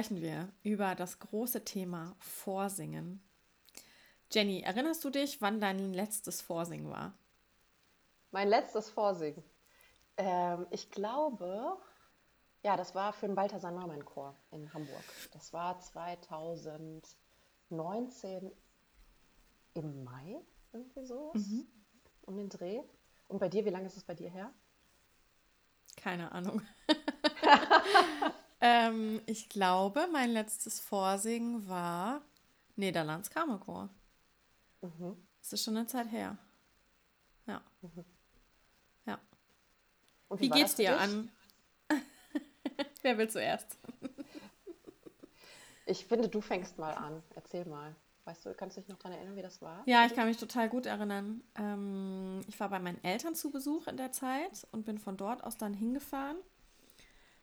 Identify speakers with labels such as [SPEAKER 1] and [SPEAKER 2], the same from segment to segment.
[SPEAKER 1] Sprechen wir über das große Thema Vorsingen. Jenny, erinnerst du dich, wann dein letztes Vorsingen war?
[SPEAKER 2] Mein letztes Vorsingen? Ähm, ich glaube, ja, das war für den Balthasar Neumann Chor in Hamburg. Das war 2019 im Mai, irgendwie so, mhm. um den Dreh. Und bei dir, wie lange ist es bei dir her?
[SPEAKER 1] Keine Ahnung. Ähm, ich glaube, mein letztes Vorsingen war Niederlands Kammerchor. Mhm. Das ist schon eine Zeit her. Ja. Mhm. Ja. wie, wie geht's dir an? Wer will zuerst?
[SPEAKER 2] ich finde, du fängst mal an. Erzähl mal. Weißt du, kannst du dich noch daran erinnern, wie das war?
[SPEAKER 1] Ja, ich kann mich total gut erinnern. Ähm, ich war bei meinen Eltern zu Besuch in der Zeit und bin von dort aus dann hingefahren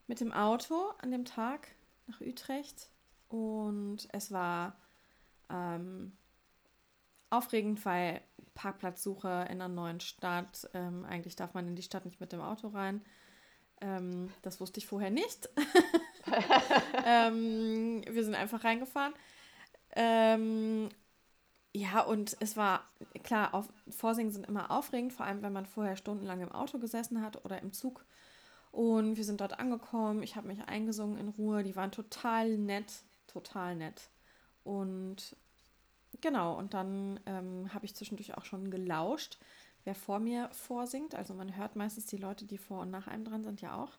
[SPEAKER 1] mit dem Auto an dem Tag nach Utrecht und es war ähm, aufregend, weil Parkplatzsuche in einer neuen Stadt. Ähm, eigentlich darf man in die Stadt nicht mit dem Auto rein. Ähm, das wusste ich vorher nicht. Ähm, wir sind einfach reingefahren. Ähm, ja, und es war klar, auf, Vorsingen sind immer aufregend, vor allem wenn man vorher stundenlang im Auto gesessen hat oder im Zug und wir sind dort angekommen. Ich habe mich eingesungen in Ruhe. Die waren total nett, total nett. Und genau, und dann ähm, habe ich zwischendurch auch schon gelauscht, wer vor mir vorsingt. Also man hört meistens die Leute, die vor und nach einem dran sind, ja auch.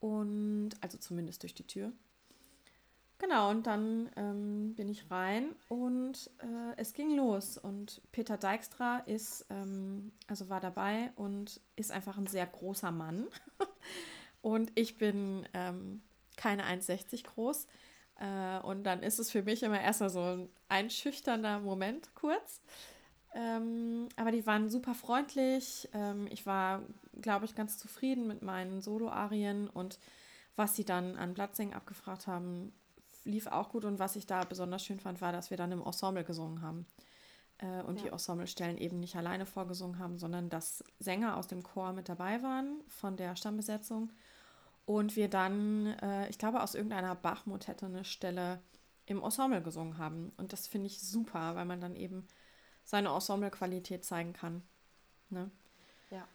[SPEAKER 1] Und also zumindest durch die Tür. Genau, und dann ähm, bin ich rein und äh, es ging los. Und Peter Dijkstra ist, ähm, also war dabei und ist einfach ein sehr großer Mann. und ich bin ähm, keine 1,60 groß. Äh, und dann ist es für mich immer erstmal so ein einschüchternder Moment kurz. Ähm, aber die waren super freundlich. Ähm, ich war, glaube ich, ganz zufrieden mit meinen Solo-Arien und was sie dann an Blattsingen abgefragt haben, lief auch gut und was ich da besonders schön fand, war, dass wir dann im Ensemble gesungen haben. Äh, und ja. die Ensemblestellen eben nicht alleine vorgesungen haben, sondern dass Sänger aus dem Chor mit dabei waren von der Stammbesetzung. Und wir dann, äh, ich glaube, aus irgendeiner Bachmut-Hätte eine Stelle im Ensemble gesungen haben. Und das finde ich super, weil man dann eben seine Ensemble-Qualität zeigen kann. Ne?
[SPEAKER 2] Ja.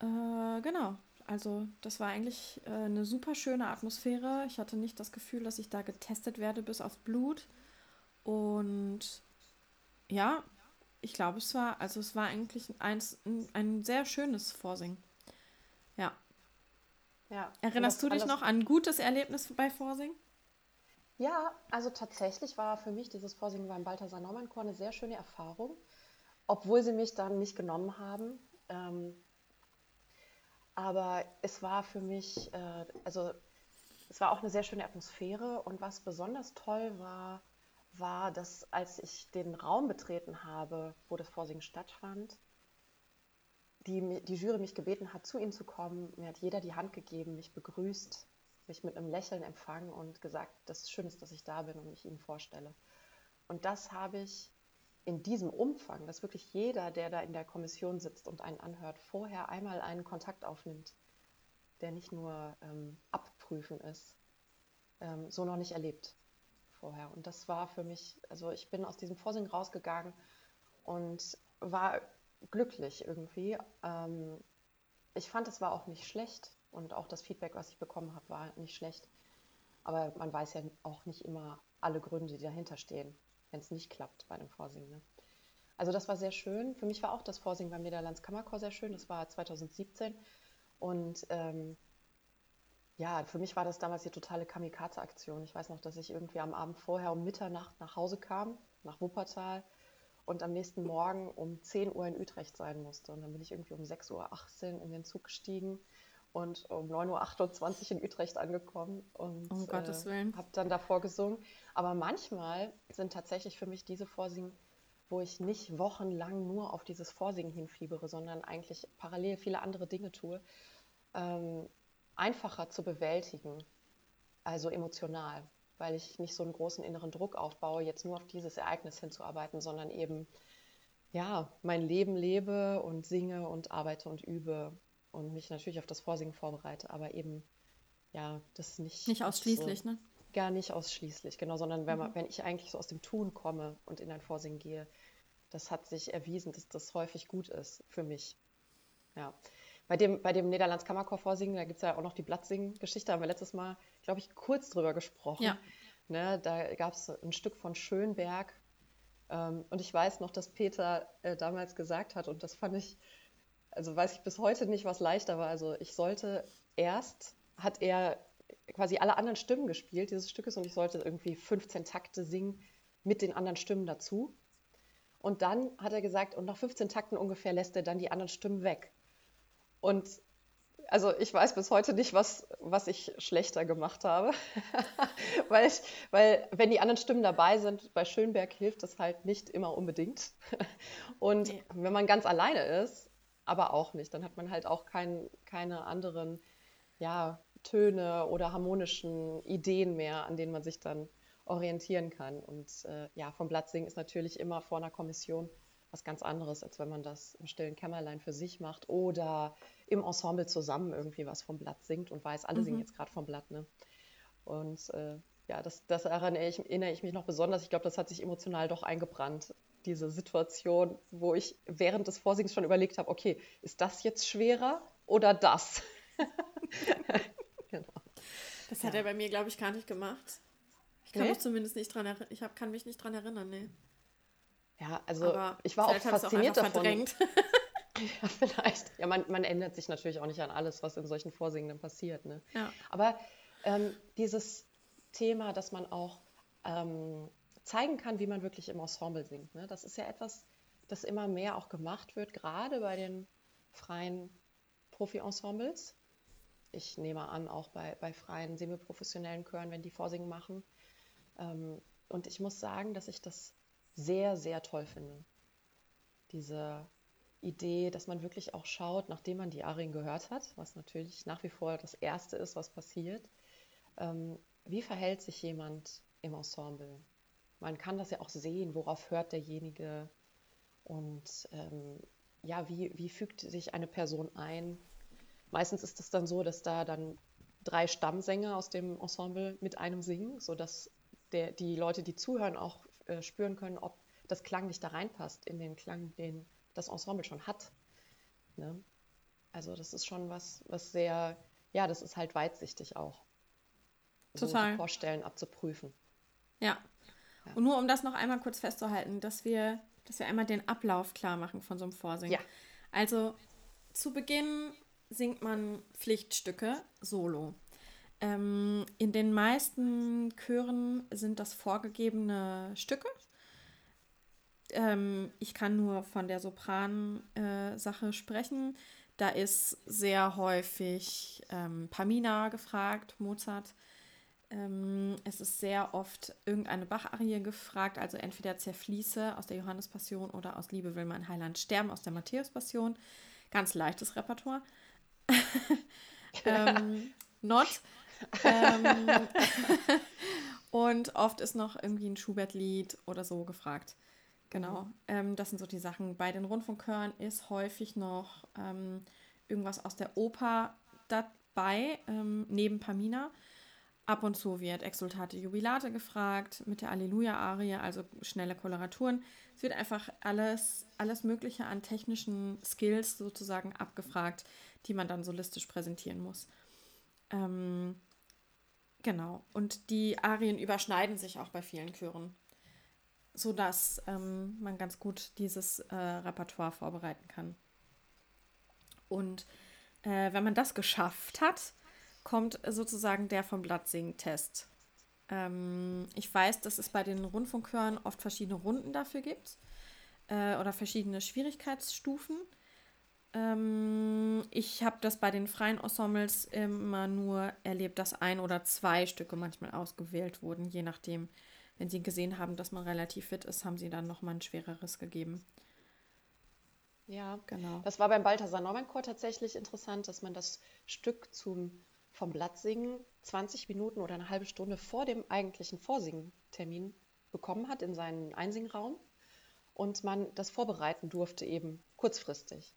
[SPEAKER 1] Äh, genau. Also das war eigentlich äh, eine super schöne Atmosphäre. Ich hatte nicht das Gefühl, dass ich da getestet werde bis aufs Blut. Und ja, ich glaube, es war, also es war eigentlich ein, ein sehr schönes Vorsingen. Ja.
[SPEAKER 2] Ja.
[SPEAKER 1] Erinnerst du dich noch an ein gutes Erlebnis bei Vorsingen?
[SPEAKER 2] Ja, also tatsächlich war für mich dieses Vorsingen beim Balthasar Neumann Chor eine sehr schöne Erfahrung, obwohl sie mich dann nicht genommen haben. Ähm, aber es war für mich, äh, also es war auch eine sehr schöne Atmosphäre und was besonders toll war, war, dass als ich den Raum betreten habe, wo das Vorsingen stattfand, die, die Jury mich gebeten hat, zu ihnen zu kommen. Mir hat jeder die Hand gegeben, mich begrüßt, mich mit einem Lächeln empfangen und gesagt, dass es schön ist, dass ich da bin und mich ihnen vorstelle. Und das habe ich in diesem Umfang, dass wirklich jeder, der da in der Kommission sitzt und einen anhört, vorher einmal einen Kontakt aufnimmt, der nicht nur ähm, abprüfen ist, ähm, so noch nicht erlebt vorher. Und das war für mich, also ich bin aus diesem Vorsingen rausgegangen und war glücklich irgendwie. Ähm, ich fand, es war auch nicht schlecht und auch das Feedback, was ich bekommen habe, war nicht schlecht. Aber man weiß ja auch nicht immer alle Gründe, die dahinter stehen. Wenn es nicht klappt bei einem Vorsingen. Ne? Also das war sehr schön. Für mich war auch das Vorsingen beim Niederlands Kammerchor sehr schön. Das war 2017. Und ähm, ja, für mich war das damals die totale Kamikaze-Aktion. Ich weiß noch, dass ich irgendwie am Abend vorher um Mitternacht nach Hause kam, nach Wuppertal, und am nächsten Morgen um 10 Uhr in Utrecht sein musste. Und dann bin ich irgendwie um 6.18 Uhr in den Zug gestiegen und um 9.28 Uhr in Utrecht angekommen und
[SPEAKER 1] um
[SPEAKER 2] äh, habe dann davor gesungen. Aber manchmal sind tatsächlich für mich diese Vorsingen, wo ich nicht wochenlang nur auf dieses Vorsingen hinfiebere, sondern eigentlich parallel viele andere Dinge tue, ähm, einfacher zu bewältigen, also emotional, weil ich nicht so einen großen inneren Druck aufbaue, jetzt nur auf dieses Ereignis hinzuarbeiten, sondern eben ja, mein Leben lebe und singe und arbeite und übe und mich natürlich auf das Vorsingen vorbereite, aber eben, ja, das nicht.
[SPEAKER 1] Nicht ausschließlich, so, ne?
[SPEAKER 2] Gar nicht ausschließlich, genau, sondern wenn, man, mhm. wenn ich eigentlich so aus dem Tun komme und in ein Vorsingen gehe, das hat sich erwiesen, dass das häufig gut ist für mich. Ja. Bei dem, bei dem Niederlands Kammerchor vorsingen, da gibt es ja auch noch die Blattsingen-Geschichte, haben wir letztes Mal, glaube ich, kurz drüber gesprochen. Ja. Ne, da gab es ein Stück von Schönberg. Ähm, und ich weiß noch, dass Peter äh, damals gesagt hat, und das fand ich also weiß ich bis heute nicht, was leichter war. Also ich sollte erst, hat er quasi alle anderen Stimmen gespielt dieses Stückes und ich sollte irgendwie 15 Takte singen mit den anderen Stimmen dazu. Und dann hat er gesagt, und nach 15 Takten ungefähr lässt er dann die anderen Stimmen weg. Und also ich weiß bis heute nicht, was, was ich schlechter gemacht habe. weil, ich, weil wenn die anderen Stimmen dabei sind, bei Schönberg hilft das halt nicht immer unbedingt. Und wenn man ganz alleine ist, aber auch nicht. Dann hat man halt auch kein, keine anderen ja, Töne oder harmonischen Ideen mehr, an denen man sich dann orientieren kann. Und äh, ja, vom Blattsingen ist natürlich immer vor einer Kommission was ganz anderes, als wenn man das im stillen Kämmerlein für sich macht oder im Ensemble zusammen irgendwie was vom Blatt singt und weiß, alle mhm. singen jetzt gerade vom Blatt. Ne? Und äh, ja, das, das erinnere, ich, erinnere ich mich noch besonders. Ich glaube, das hat sich emotional doch eingebrannt diese Situation, wo ich während des Vorsingens schon überlegt habe, okay, ist das jetzt schwerer oder das?
[SPEAKER 1] genau. Das hat ja. er bei mir, glaube ich, gar nicht gemacht. Ich kann nee? mich zumindest nicht dran erinnern. Ich hab, kann mich nicht dran erinnern, nee.
[SPEAKER 2] Ja, also Aber ich war auch fasziniert auch davon. ja, vielleicht. Ja, man, man ändert sich natürlich auch nicht an alles, was in solchen Vorsingen passiert. Ne? Ja. Aber ähm, dieses Thema, dass man auch ähm, zeigen kann, wie man wirklich im Ensemble singt. Ne? Das ist ja etwas, das immer mehr auch gemacht wird, gerade bei den freien Profi-Ensembles. Ich nehme an, auch bei, bei freien semiprofessionellen Chören, wenn die Vorsingen machen. Ähm, und ich muss sagen, dass ich das sehr, sehr toll finde. Diese Idee, dass man wirklich auch schaut, nachdem man die Arien gehört hat, was natürlich nach wie vor das Erste ist, was passiert, ähm, wie verhält sich jemand im Ensemble? Man kann das ja auch sehen, worauf hört derjenige und ähm, ja, wie, wie fügt sich eine Person ein. Meistens ist es dann so, dass da dann drei Stammsänger aus dem Ensemble mit einem singen, sodass der, die Leute, die zuhören, auch äh, spüren können, ob das klanglich da reinpasst in den Klang, den das Ensemble schon hat. Ne? Also das ist schon was, was sehr, ja, das ist halt weitsichtig auch. Total. So Vorstellen abzuprüfen.
[SPEAKER 1] Ja, und nur um das noch einmal kurz festzuhalten, dass wir, dass wir einmal den Ablauf klar machen von so einem Vorsingen. Ja. Also zu Beginn singt man Pflichtstücke solo. Ähm, in den meisten Chören sind das vorgegebene Stücke. Ähm, ich kann nur von der Sopran-Sache äh, sprechen. Da ist sehr häufig ähm, Pamina gefragt, Mozart. Ähm, es ist sehr oft irgendeine Bacharie gefragt, also entweder Zerfließe aus der Johannespassion oder aus Liebe will mein Heiland sterben aus der Matthäuspassion. Ganz leichtes Repertoire. ähm, not. Ähm, und oft ist noch irgendwie ein Schubert-Lied oder so gefragt. Genau, mhm. ähm, das sind so die Sachen. Bei den Rundfunkhören ist häufig noch ähm, irgendwas aus der Oper dabei, ähm, neben Pamina. Ab und zu wird Exultate Jubilate gefragt mit der Alleluja-Arie, also schnelle Koloraturen. Es wird einfach alles, alles Mögliche an technischen Skills sozusagen abgefragt, die man dann solistisch präsentieren muss. Ähm, genau. Und die Arien überschneiden sich auch bei vielen Chören. sodass ähm, man ganz gut dieses äh, Repertoire vorbereiten kann. Und äh, wenn man das geschafft hat, kommt sozusagen der vom Blattsingen-Test. Ähm, ich weiß, dass es bei den Rundfunkhörern oft verschiedene Runden dafür gibt äh, oder verschiedene Schwierigkeitsstufen. Ähm, ich habe das bei den freien Ensembles immer nur erlebt, dass ein oder zwei Stücke manchmal ausgewählt wurden, je nachdem. Wenn sie gesehen haben, dass man relativ fit ist, haben sie dann nochmal ein schwereres gegeben.
[SPEAKER 2] Ja, genau. Das war beim Balthasar Chor tatsächlich interessant, dass man das Stück zum vom Blatt singen 20 Minuten oder eine halbe Stunde vor dem eigentlichen Vorsingtermin bekommen hat in seinen Einsingraum und man das vorbereiten durfte eben kurzfristig.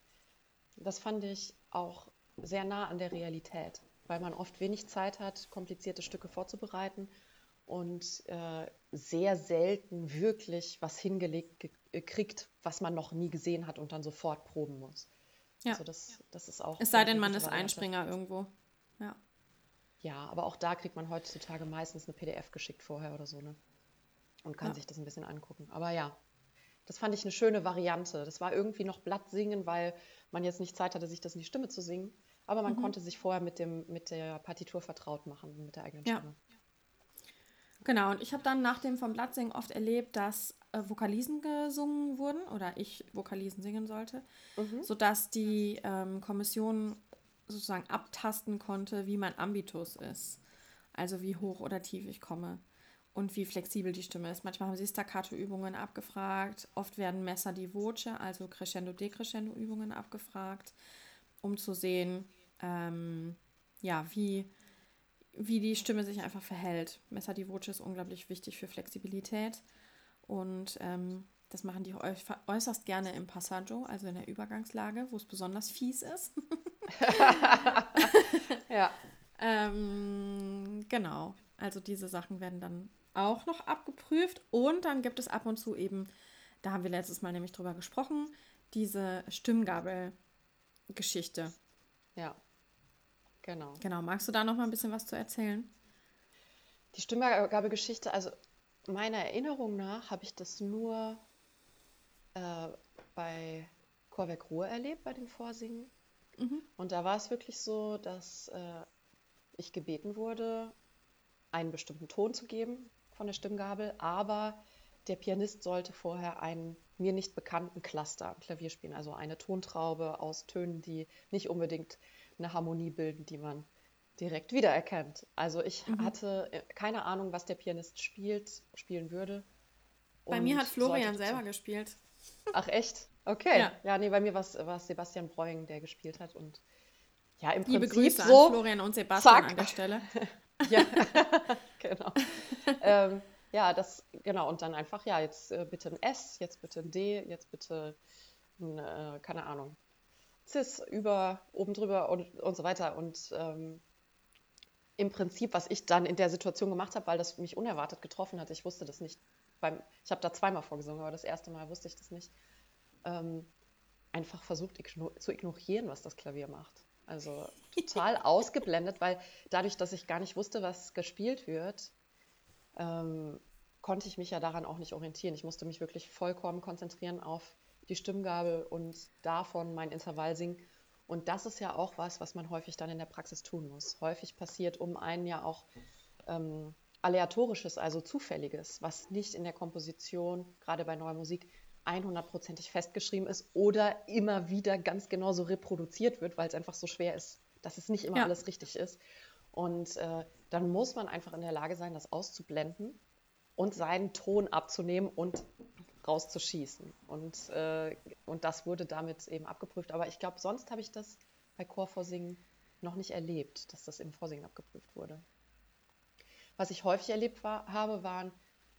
[SPEAKER 2] Das fand ich auch sehr nah an der Realität, weil man oft wenig Zeit hat, komplizierte Stücke vorzubereiten und äh, sehr selten wirklich was hingelegt äh, kriegt, was man noch nie gesehen hat und dann sofort proben muss.
[SPEAKER 1] Ja. Also das, das ist auch. Es sei denn, man ist Einspringer irgendwo. Ja.
[SPEAKER 2] Ja, aber auch da kriegt man heutzutage meistens eine PDF geschickt vorher oder so, ne? Und kann ja. sich das ein bisschen angucken. Aber ja, das fand ich eine schöne Variante. Das war irgendwie noch Blatt singen, weil man jetzt nicht Zeit hatte, sich das in die Stimme zu singen. Aber man mhm. konnte sich vorher mit, dem, mit der Partitur vertraut machen, mit der eigenen Stimme. Ja.
[SPEAKER 1] Genau, und ich habe dann nach dem vom Blattsingen oft erlebt, dass äh, Vokalisen gesungen wurden oder ich Vokalisen singen sollte, mhm. sodass die ähm, Kommission sozusagen abtasten konnte, wie mein Ambitus ist. Also wie hoch oder tief ich komme und wie flexibel die Stimme ist. Manchmal haben sie Staccato-Übungen abgefragt, oft werden Messer di Voce, also Crescendo-Decrescendo-Übungen abgefragt, um zu sehen, ähm, ja, wie, wie die Stimme sich einfach verhält. Messer di Voce ist unglaublich wichtig für Flexibilität und ähm, das machen die äußerst gerne im Passaggio, also in der Übergangslage, wo es besonders fies ist. ja. ähm, genau. Also diese Sachen werden dann auch noch abgeprüft. Und dann gibt es ab und zu eben, da haben wir letztes Mal nämlich drüber gesprochen, diese Stimmgabel-Geschichte.
[SPEAKER 2] Ja, genau.
[SPEAKER 1] Genau. Magst du da noch mal ein bisschen was zu erzählen?
[SPEAKER 2] Die Stimmgabelgeschichte, also meiner Erinnerung nach habe ich das nur äh, bei Chorwerk Ruhe erlebt, bei dem Vorsingen. Mhm. Und da war es wirklich so, dass äh, ich gebeten wurde, einen bestimmten Ton zu geben von der Stimmgabel, aber der Pianist sollte vorher einen mir nicht bekannten Cluster am Klavier spielen, also eine Tontraube aus Tönen, die nicht unbedingt eine Harmonie bilden, die man direkt wiedererkennt. Also ich mhm. hatte äh, keine Ahnung, was der Pianist spielt, spielen würde.
[SPEAKER 1] Bei mir hat Florian selber gespielt.
[SPEAKER 2] Ach echt? Okay. Ja, ja nee, bei mir war es Sebastian Breuing, der gespielt hat und ja, im Liebe Prinzip Grüße so, an
[SPEAKER 1] Florian und Sebastian zack. an der Stelle.
[SPEAKER 2] ja, genau. ähm, ja, das, genau, und dann einfach, ja, jetzt äh, bitte ein S, jetzt bitte ein D, jetzt bitte ein, äh, keine Ahnung, Cis über, oben drüber und, und so weiter. Und ähm, im Prinzip, was ich dann in der Situation gemacht habe, weil das mich unerwartet getroffen hat, ich wusste das nicht. Beim, ich habe da zweimal vorgesungen, aber das erste Mal wusste ich das nicht. Ähm, einfach versucht igno zu ignorieren, was das Klavier macht. Also total ausgeblendet, weil dadurch, dass ich gar nicht wusste, was gespielt wird, ähm, konnte ich mich ja daran auch nicht orientieren. Ich musste mich wirklich vollkommen konzentrieren auf die Stimmgabel und davon mein Intervall singen. Und das ist ja auch was, was man häufig dann in der Praxis tun muss. Häufig passiert um einen ja auch ähm, Aleatorisches, also Zufälliges, was nicht in der Komposition, gerade bei neuer Musik, 100%ig festgeschrieben ist oder immer wieder ganz genau so reproduziert wird, weil es einfach so schwer ist, dass es nicht immer ja. alles richtig ist. Und äh, dann muss man einfach in der Lage sein, das auszublenden und seinen Ton abzunehmen und rauszuschießen. Und, äh, und das wurde damit eben abgeprüft. Aber ich glaube, sonst habe ich das bei Chorvorsingen noch nicht erlebt, dass das im Vorsingen abgeprüft wurde. Was ich häufig erlebt war, habe, waren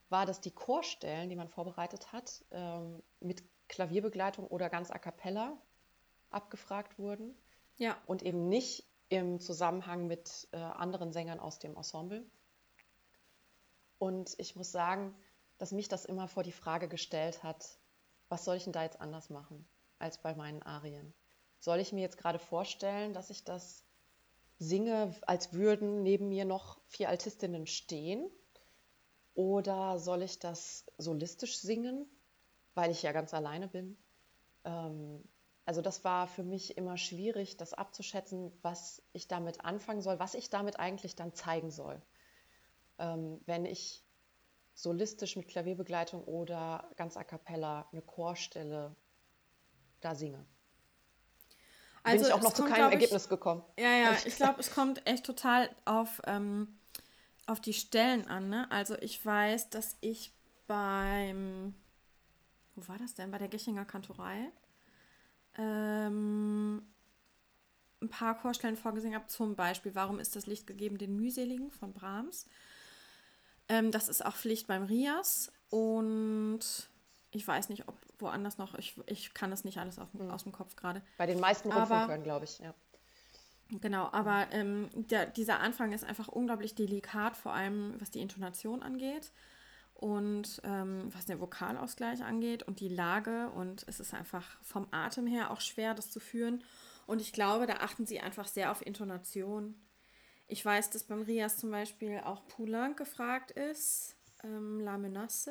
[SPEAKER 2] war, dass die Chorstellen, die man vorbereitet hat, ähm, mit Klavierbegleitung oder ganz a cappella abgefragt wurden. Ja. Und eben nicht im Zusammenhang mit äh, anderen Sängern aus dem Ensemble. Und ich muss sagen, dass mich das immer vor die Frage gestellt hat, was soll ich denn da jetzt anders machen als bei meinen Arien? Soll ich mir jetzt gerade vorstellen, dass ich das singe, als würden neben mir noch vier Altistinnen stehen Oder soll ich das solistisch singen, weil ich ja ganz alleine bin? Ähm, also das war für mich immer schwierig, das abzuschätzen, was ich damit anfangen soll, was ich damit eigentlich dann zeigen soll. Ähm, wenn ich solistisch mit Klavierbegleitung oder ganz a cappella eine Chorstelle da singe. Also Bin ich auch noch zu keinem
[SPEAKER 1] ich, Ergebnis gekommen. Ja, ja, ich glaube, es kommt echt total auf, ähm, auf die Stellen an. Ne? Also ich weiß, dass ich beim, wo war das denn? Bei der Gichinger Kantorei ähm, ein paar Chorstellen vorgesehen habe. Zum Beispiel, warum ist das Licht gegeben den Mühseligen von Brahms? Ähm, das ist auch Pflicht beim Rias und ich weiß nicht, ob woanders noch, ich, ich kann es nicht alles auf, mhm. aus dem Kopf gerade.
[SPEAKER 2] Bei den meisten Rundfunkhören, glaube ich, ja.
[SPEAKER 1] Genau, aber ähm, der, dieser Anfang ist einfach unglaublich delikat, vor allem was die Intonation angeht und ähm, was den Vokalausgleich angeht und die Lage. Und es ist einfach vom Atem her auch schwer, das zu führen. Und ich glaube, da achten sie einfach sehr auf Intonation. Ich weiß, dass beim Rias zum Beispiel auch Poulenc gefragt ist, ähm, La Menace.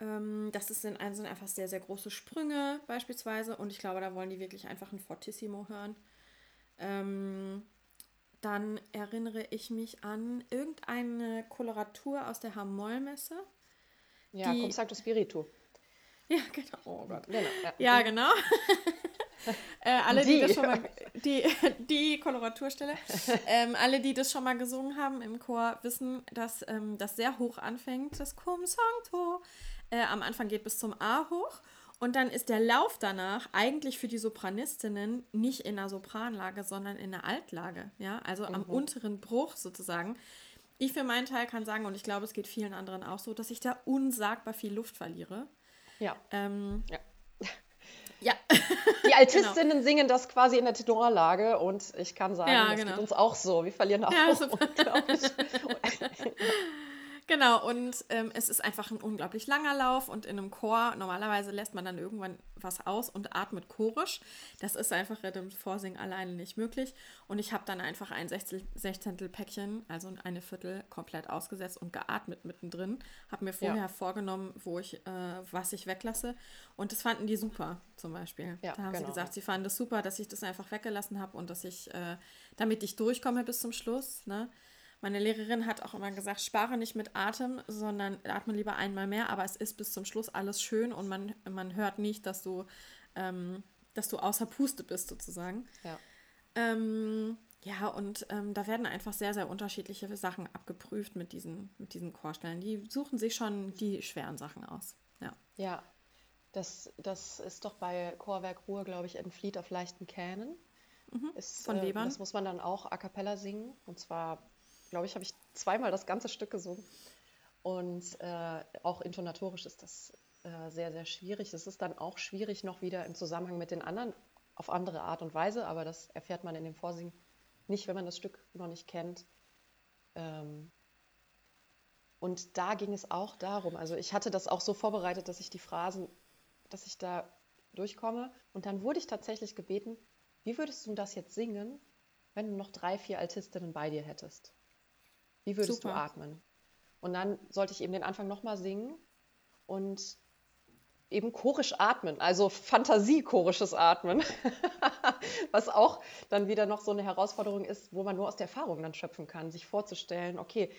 [SPEAKER 1] Ähm, das ist, sind, sind einfach sehr, sehr große Sprünge beispielsweise. Und ich glaube, da wollen die wirklich einfach ein Fortissimo hören. Ähm, dann erinnere ich mich an irgendeine Koloratur aus der Hamoll-Messe.
[SPEAKER 2] Ja, die... Concerto Spiritu.
[SPEAKER 1] Ja, genau. Oh Gott. Genau, ja. ja, genau. äh, alle, die. die. das schon mal, die, die Koloraturstelle, ähm, alle, die das schon mal gesungen haben im Chor, wissen, dass ähm, das sehr hoch anfängt, das Cum Sancto. Äh, am Anfang geht bis zum A hoch und dann ist der Lauf danach eigentlich für die Sopranistinnen nicht in der Sopranlage, sondern in der Altlage, ja, also mhm. am unteren Bruch sozusagen. Ich für meinen Teil kann sagen, und ich glaube, es geht vielen anderen auch so, dass ich da unsagbar viel Luft verliere.
[SPEAKER 2] Ja.
[SPEAKER 1] Ähm,
[SPEAKER 2] ja. Ja. Die Altistinnen genau. singen das quasi in der Tenorlage und ich kann sagen, ja, das genau. geht uns auch so. Wir verlieren auch ja, unglaublich.
[SPEAKER 1] Genau, und ähm, es ist einfach ein unglaublich langer Lauf und in einem Chor, normalerweise lässt man dann irgendwann was aus und atmet chorisch. Das ist einfach im Vorsingen alleine nicht möglich. Und ich habe dann einfach ein Sechzehntel Päckchen, also eine Viertel, komplett ausgesetzt und geatmet mittendrin. Habe mir vorher ja. vorgenommen, wo ich, äh, was ich weglasse. Und das fanden die super, zum Beispiel. Ja, da haben genau. sie gesagt, sie fanden das super, dass ich das einfach weggelassen habe und dass ich, äh, damit ich durchkomme bis zum Schluss, ne? Meine Lehrerin hat auch immer gesagt, spare nicht mit Atem, sondern atme lieber einmal mehr, aber es ist bis zum Schluss alles schön und man, man hört nicht, dass du, ähm, dass du außer Puste bist sozusagen.
[SPEAKER 2] Ja.
[SPEAKER 1] Ähm, ja, und ähm, da werden einfach sehr, sehr unterschiedliche Sachen abgeprüft mit diesen, mit diesen Chorstellen. Die suchen sich schon die schweren Sachen aus. Ja.
[SPEAKER 2] Ja, das, das ist doch bei Chorwerk Ruhe, glaube ich, in Fleet auf leichten Kähnen.
[SPEAKER 1] Mhm, ist, von Webern.
[SPEAKER 2] Äh, das muss man dann auch a cappella singen. Und zwar glaube ich, habe ich zweimal das ganze Stück gesungen. Und äh, auch intonatorisch ist das äh, sehr, sehr schwierig. Es ist dann auch schwierig noch wieder im Zusammenhang mit den anderen auf andere Art und Weise, aber das erfährt man in dem Vorsingen nicht, wenn man das Stück noch nicht kennt. Ähm, und da ging es auch darum, also ich hatte das auch so vorbereitet, dass ich die Phrasen, dass ich da durchkomme. Und dann wurde ich tatsächlich gebeten, wie würdest du das jetzt singen, wenn du noch drei, vier Altistinnen bei dir hättest? Wie würdest Super. du atmen? Und dann sollte ich eben den Anfang nochmal singen und eben chorisch atmen, also Fantasie-chorisches Atmen, was auch dann wieder noch so eine Herausforderung ist, wo man nur aus der Erfahrung dann schöpfen kann, sich vorzustellen, okay,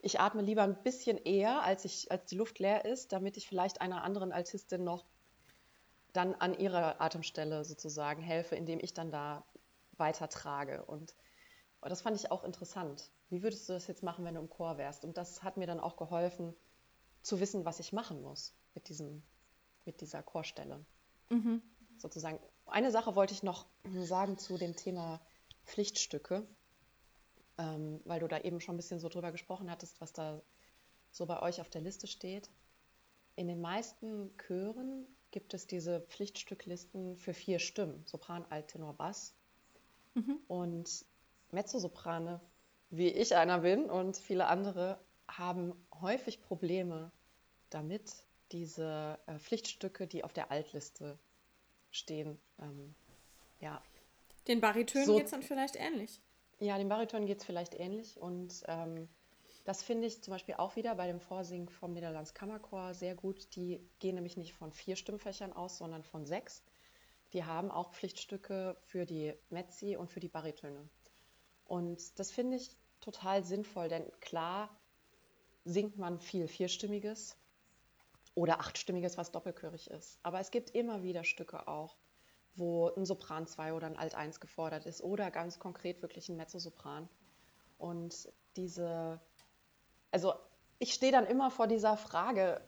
[SPEAKER 2] ich atme lieber ein bisschen eher, als, ich, als die Luft leer ist, damit ich vielleicht einer anderen Altistin noch dann an ihrer Atemstelle sozusagen helfe, indem ich dann da weitertrage. Und das fand ich auch interessant. Wie würdest du das jetzt machen, wenn du im Chor wärst? Und das hat mir dann auch geholfen, zu wissen, was ich machen muss mit, diesem, mit dieser Chorstelle. Mhm. Sozusagen. Eine Sache wollte ich noch sagen zu dem Thema Pflichtstücke, ähm, weil du da eben schon ein bisschen so drüber gesprochen hattest, was da so bei euch auf der Liste steht. In den meisten Chören gibt es diese Pflichtstücklisten für vier Stimmen, Sopran, Alt, Tenor, Bass. Mhm. Und Mezzosoprane, wie ich einer bin und viele andere, haben häufig Probleme damit, diese äh, Pflichtstücke, die auf der Altliste stehen, ähm, ja.
[SPEAKER 1] Den Baritönen so, geht es dann vielleicht ähnlich.
[SPEAKER 2] Ja, den Baritönen geht es vielleicht ähnlich und ähm, Das finde ich zum Beispiel auch wieder bei dem Vorsingen vom Niederlands Kammerchor sehr gut. Die gehen nämlich nicht von vier Stimmfächern aus, sondern von sechs. Die haben auch Pflichtstücke für die Mezzi und für die Baritöne. Und das finde ich total sinnvoll, denn klar singt man viel Vierstimmiges oder Achtstimmiges, was doppelchörig ist. Aber es gibt immer wieder Stücke auch, wo ein Sopran 2 oder ein Alt 1 gefordert ist oder ganz konkret wirklich ein Mezzosopran. Und diese, also ich stehe dann immer vor dieser Frage,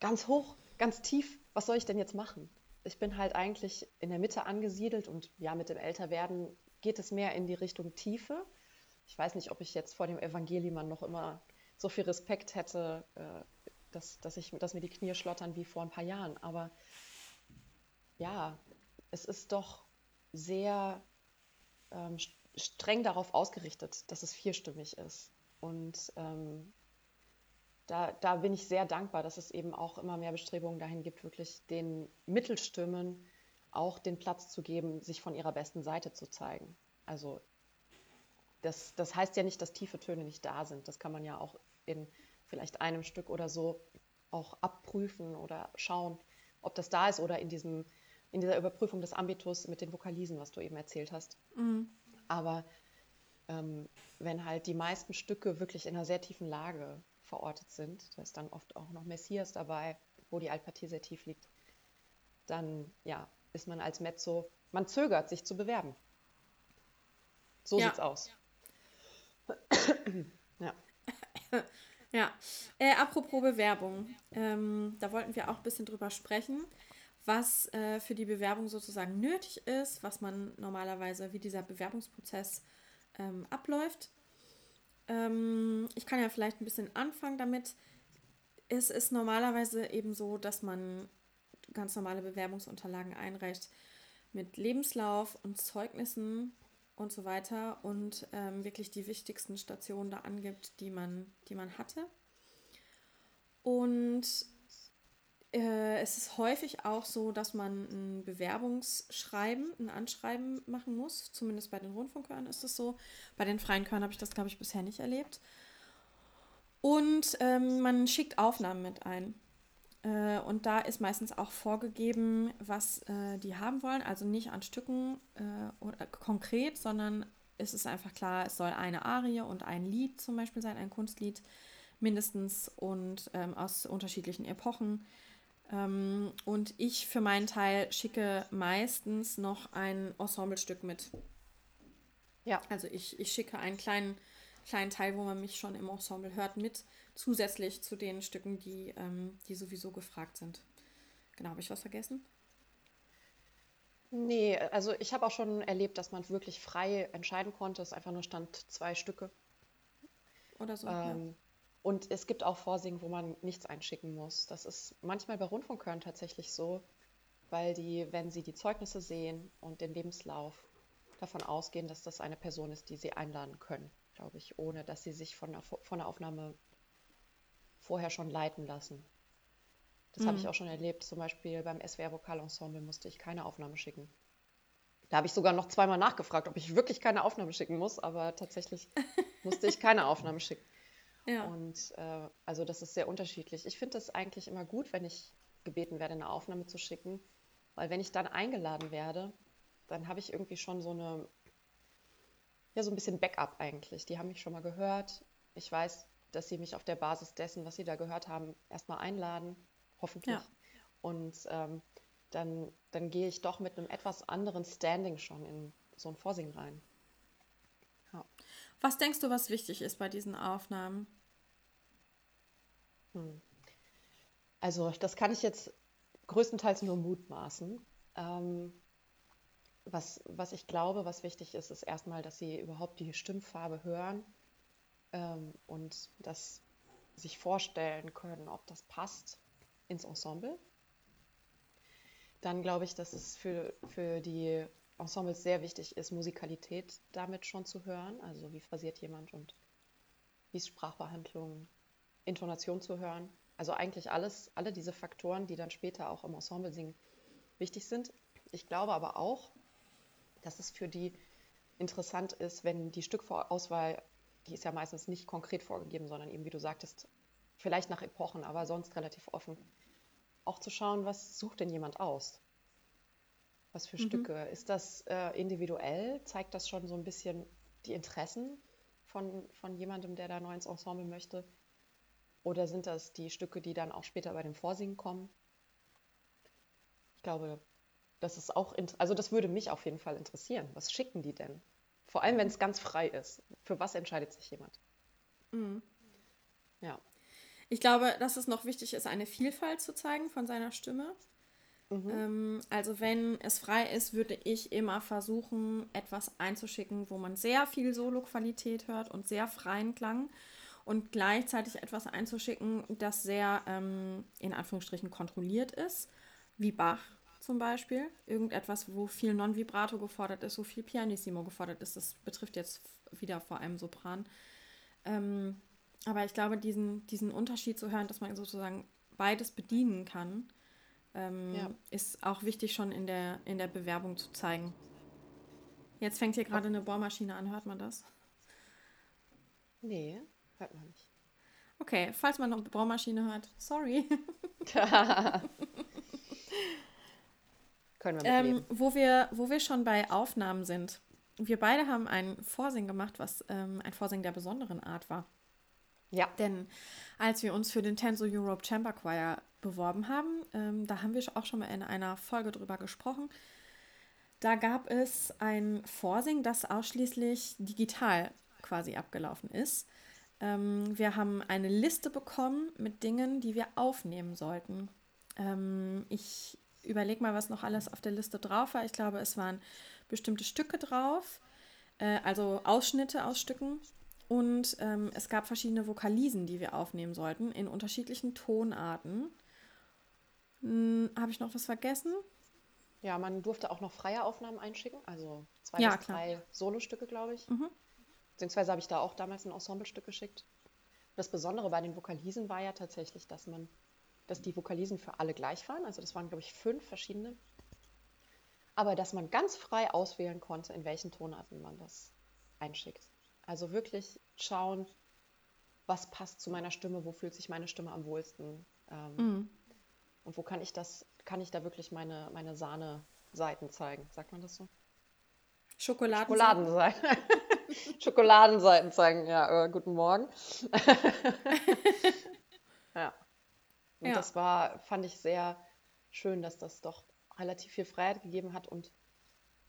[SPEAKER 2] ganz hoch, ganz tief, was soll ich denn jetzt machen? Ich bin halt eigentlich in der Mitte angesiedelt und ja, mit dem Älterwerden geht es mehr in die Richtung Tiefe. Ich weiß nicht, ob ich jetzt vor dem Evangelium noch immer so viel Respekt hätte, äh, dass, dass, ich, dass mir die Knie schlottern wie vor ein paar Jahren. Aber ja, es ist doch sehr ähm, streng darauf ausgerichtet, dass es vierstimmig ist. Und ähm, da, da bin ich sehr dankbar, dass es eben auch immer mehr Bestrebungen dahin gibt, wirklich den Mittelstimmen auch den Platz zu geben, sich von ihrer besten Seite zu zeigen. Also das, das heißt ja nicht, dass tiefe Töne nicht da sind. Das kann man ja auch in vielleicht einem Stück oder so auch abprüfen oder schauen, ob das da ist oder in, diesem, in dieser Überprüfung des Ambitus mit den Vokalisen, was du eben erzählt hast. Mhm. Aber ähm, wenn halt die meisten Stücke wirklich in einer sehr tiefen Lage verortet sind, da ist dann oft auch noch Messias dabei, wo die Altpartie sehr tief liegt, dann ja, ist man als Mezzo, man zögert, sich zu bewerben. So ja. sieht's aus.
[SPEAKER 1] ja. Ja, äh, apropos Bewerbung, ähm, da wollten wir auch ein bisschen drüber sprechen, was äh, für die Bewerbung sozusagen nötig ist, was man normalerweise, wie dieser Bewerbungsprozess ähm, abläuft. Ähm, ich kann ja vielleicht ein bisschen anfangen damit. Es ist normalerweise eben so, dass man ganz normale Bewerbungsunterlagen einreicht mit Lebenslauf und Zeugnissen und so weiter und ähm, wirklich die wichtigsten Stationen da angibt, die man, die man hatte. Und äh, es ist häufig auch so, dass man ein Bewerbungsschreiben, ein Anschreiben machen muss. Zumindest bei den Rundfunkhörern ist es so. Bei den freien Chören habe ich das, glaube ich, bisher nicht erlebt. Und ähm, man schickt Aufnahmen mit ein. Äh, und da ist meistens auch vorgegeben, was äh, die haben wollen. Also nicht an Stücken äh, oder konkret, sondern es ist einfach klar, es soll eine Arie und ein Lied zum Beispiel sein, ein Kunstlied mindestens und ähm, aus unterschiedlichen Epochen. Ähm, und ich für meinen Teil schicke meistens noch ein Ensemblestück mit. Ja. Also ich, ich schicke einen kleinen, kleinen Teil, wo man mich schon im Ensemble hört, mit zusätzlich zu den Stücken, die, ähm, die sowieso gefragt sind. Genau, habe ich was vergessen?
[SPEAKER 2] Nee, also ich habe auch schon erlebt, dass man wirklich frei entscheiden konnte. Es einfach nur stand zwei Stücke. Oder so. Ähm, ja. Und es gibt auch Vorsingen, wo man nichts einschicken muss. Das ist manchmal bei Rundfunkhören tatsächlich so, weil die, wenn sie die Zeugnisse sehen und den Lebenslauf, davon ausgehen, dass das eine Person ist, die sie einladen können, glaube ich, ohne dass sie sich von der, von der Aufnahme vorher schon leiten lassen. Das mhm. habe ich mhm. auch schon erlebt. Zum Beispiel beim SWR Vokalensemble musste ich keine Aufnahme schicken. Da habe ich sogar noch zweimal nachgefragt, ob ich wirklich keine Aufnahme schicken muss, aber tatsächlich musste ich keine Aufnahme schicken. Ja. Und äh, also das ist sehr unterschiedlich. Ich finde das eigentlich immer gut, wenn ich gebeten werde, eine Aufnahme zu schicken, weil wenn ich dann eingeladen werde, dann habe ich irgendwie schon so eine, ja, so ein bisschen Backup eigentlich. Die haben mich schon mal gehört. Ich weiß, dass sie mich auf der Basis dessen, was sie da gehört haben, erstmal einladen, hoffentlich. Ja. Und ähm, dann, dann gehe ich doch mit einem etwas anderen Standing schon in so ein Vorsingen rein.
[SPEAKER 1] Ja. Was denkst du, was wichtig ist bei diesen Aufnahmen?
[SPEAKER 2] Hm. Also, das kann ich jetzt größtenteils nur mutmaßen. Ähm, was, was ich glaube, was wichtig ist, ist erstmal, dass sie überhaupt die Stimmfarbe hören ähm, und das sich vorstellen können, ob das passt ins Ensemble. Dann glaube ich, dass es für, für die Ensembles sehr wichtig ist, Musikalität damit schon zu hören. Also wie phrasiert jemand und wie ist Sprachbehandlung, Intonation zu hören. Also eigentlich alles, alle diese Faktoren, die dann später auch im Ensemble singen, wichtig sind. Ich glaube aber auch, dass es für die interessant ist, wenn die Stückauswahl die ist ja meistens nicht konkret vorgegeben, sondern eben, wie du sagtest, vielleicht nach Epochen, aber sonst relativ offen. Auch zu schauen, was sucht denn jemand aus? Was für mhm. Stücke? Ist das äh, individuell? Zeigt das schon so ein bisschen die Interessen von, von jemandem, der da neu ins Ensemble möchte? Oder sind das die Stücke, die dann auch später bei dem Vorsingen kommen? Ich glaube, das ist auch, also das würde mich auf jeden Fall interessieren. Was schicken die denn? Vor allem, wenn es ganz frei ist. Für was entscheidet sich jemand? Mhm.
[SPEAKER 1] Ja. Ich glaube, dass es noch wichtig ist, eine Vielfalt zu zeigen von seiner Stimme. Mhm. Ähm, also wenn es frei ist, würde ich immer versuchen, etwas einzuschicken, wo man sehr viel Solo-Qualität hört und sehr freien Klang und gleichzeitig etwas einzuschicken, das sehr ähm, in Anführungsstrichen kontrolliert ist, wie Bach zum Beispiel. Irgendetwas, wo viel Non-Vibrato gefordert ist, wo viel Pianissimo gefordert ist. Das betrifft jetzt wieder vor allem Sopran. Ähm, aber ich glaube, diesen, diesen Unterschied zu hören, dass man sozusagen beides bedienen kann, ähm, ja. ist auch wichtig schon in der, in der Bewerbung zu zeigen. Jetzt fängt hier gerade eine Bohrmaschine an, hört man das?
[SPEAKER 2] Nee. Hört man nicht.
[SPEAKER 1] Okay, falls man noch eine Bohrmaschine hört, sorry. Können wir ähm, wo wir Wo wir schon bei Aufnahmen sind. Wir beide haben ein Vorsing gemacht, was ähm, ein Vorsing der besonderen Art war. Ja. Denn als wir uns für den Tenso Europe Chamber Choir beworben haben, ähm, da haben wir auch schon mal in einer Folge drüber gesprochen. Da gab es ein Vorsing, das ausschließlich digital quasi abgelaufen ist. Ähm, wir haben eine Liste bekommen mit Dingen, die wir aufnehmen sollten. Ähm, ich überlege mal, was noch alles auf der Liste drauf war. Ich glaube, es waren bestimmte Stücke drauf, äh, also Ausschnitte aus Stücken. Und ähm, es gab verschiedene Vokalisen, die wir aufnehmen sollten, in unterschiedlichen Tonarten. Hm, Habe ich noch was vergessen?
[SPEAKER 2] Ja, man durfte auch noch freie Aufnahmen einschicken, also zwei ja, bis drei Solostücke, glaube ich. Mhm. Beziehungsweise habe ich da auch damals ein Ensemblestück geschickt. Das Besondere bei den Vokalisen war ja tatsächlich, dass man, dass die Vokalisen für alle gleich waren. Also das waren, glaube ich, fünf verschiedene. Aber dass man ganz frei auswählen konnte, in welchen Tonarten man das einschickt. Also wirklich schauen, was passt zu meiner Stimme, wo fühlt sich meine Stimme am wohlsten. Ähm, mhm. Und wo kann ich das, kann ich da wirklich meine, meine Sahne-Seiten zeigen? Sagt man das so? Schokoladenseiten. Schokoladenseiten. Schokoladenseiten zeigen, ja, äh, guten Morgen. ja. Und ja. das war, fand ich sehr schön, dass das doch relativ viel Freiheit gegeben hat und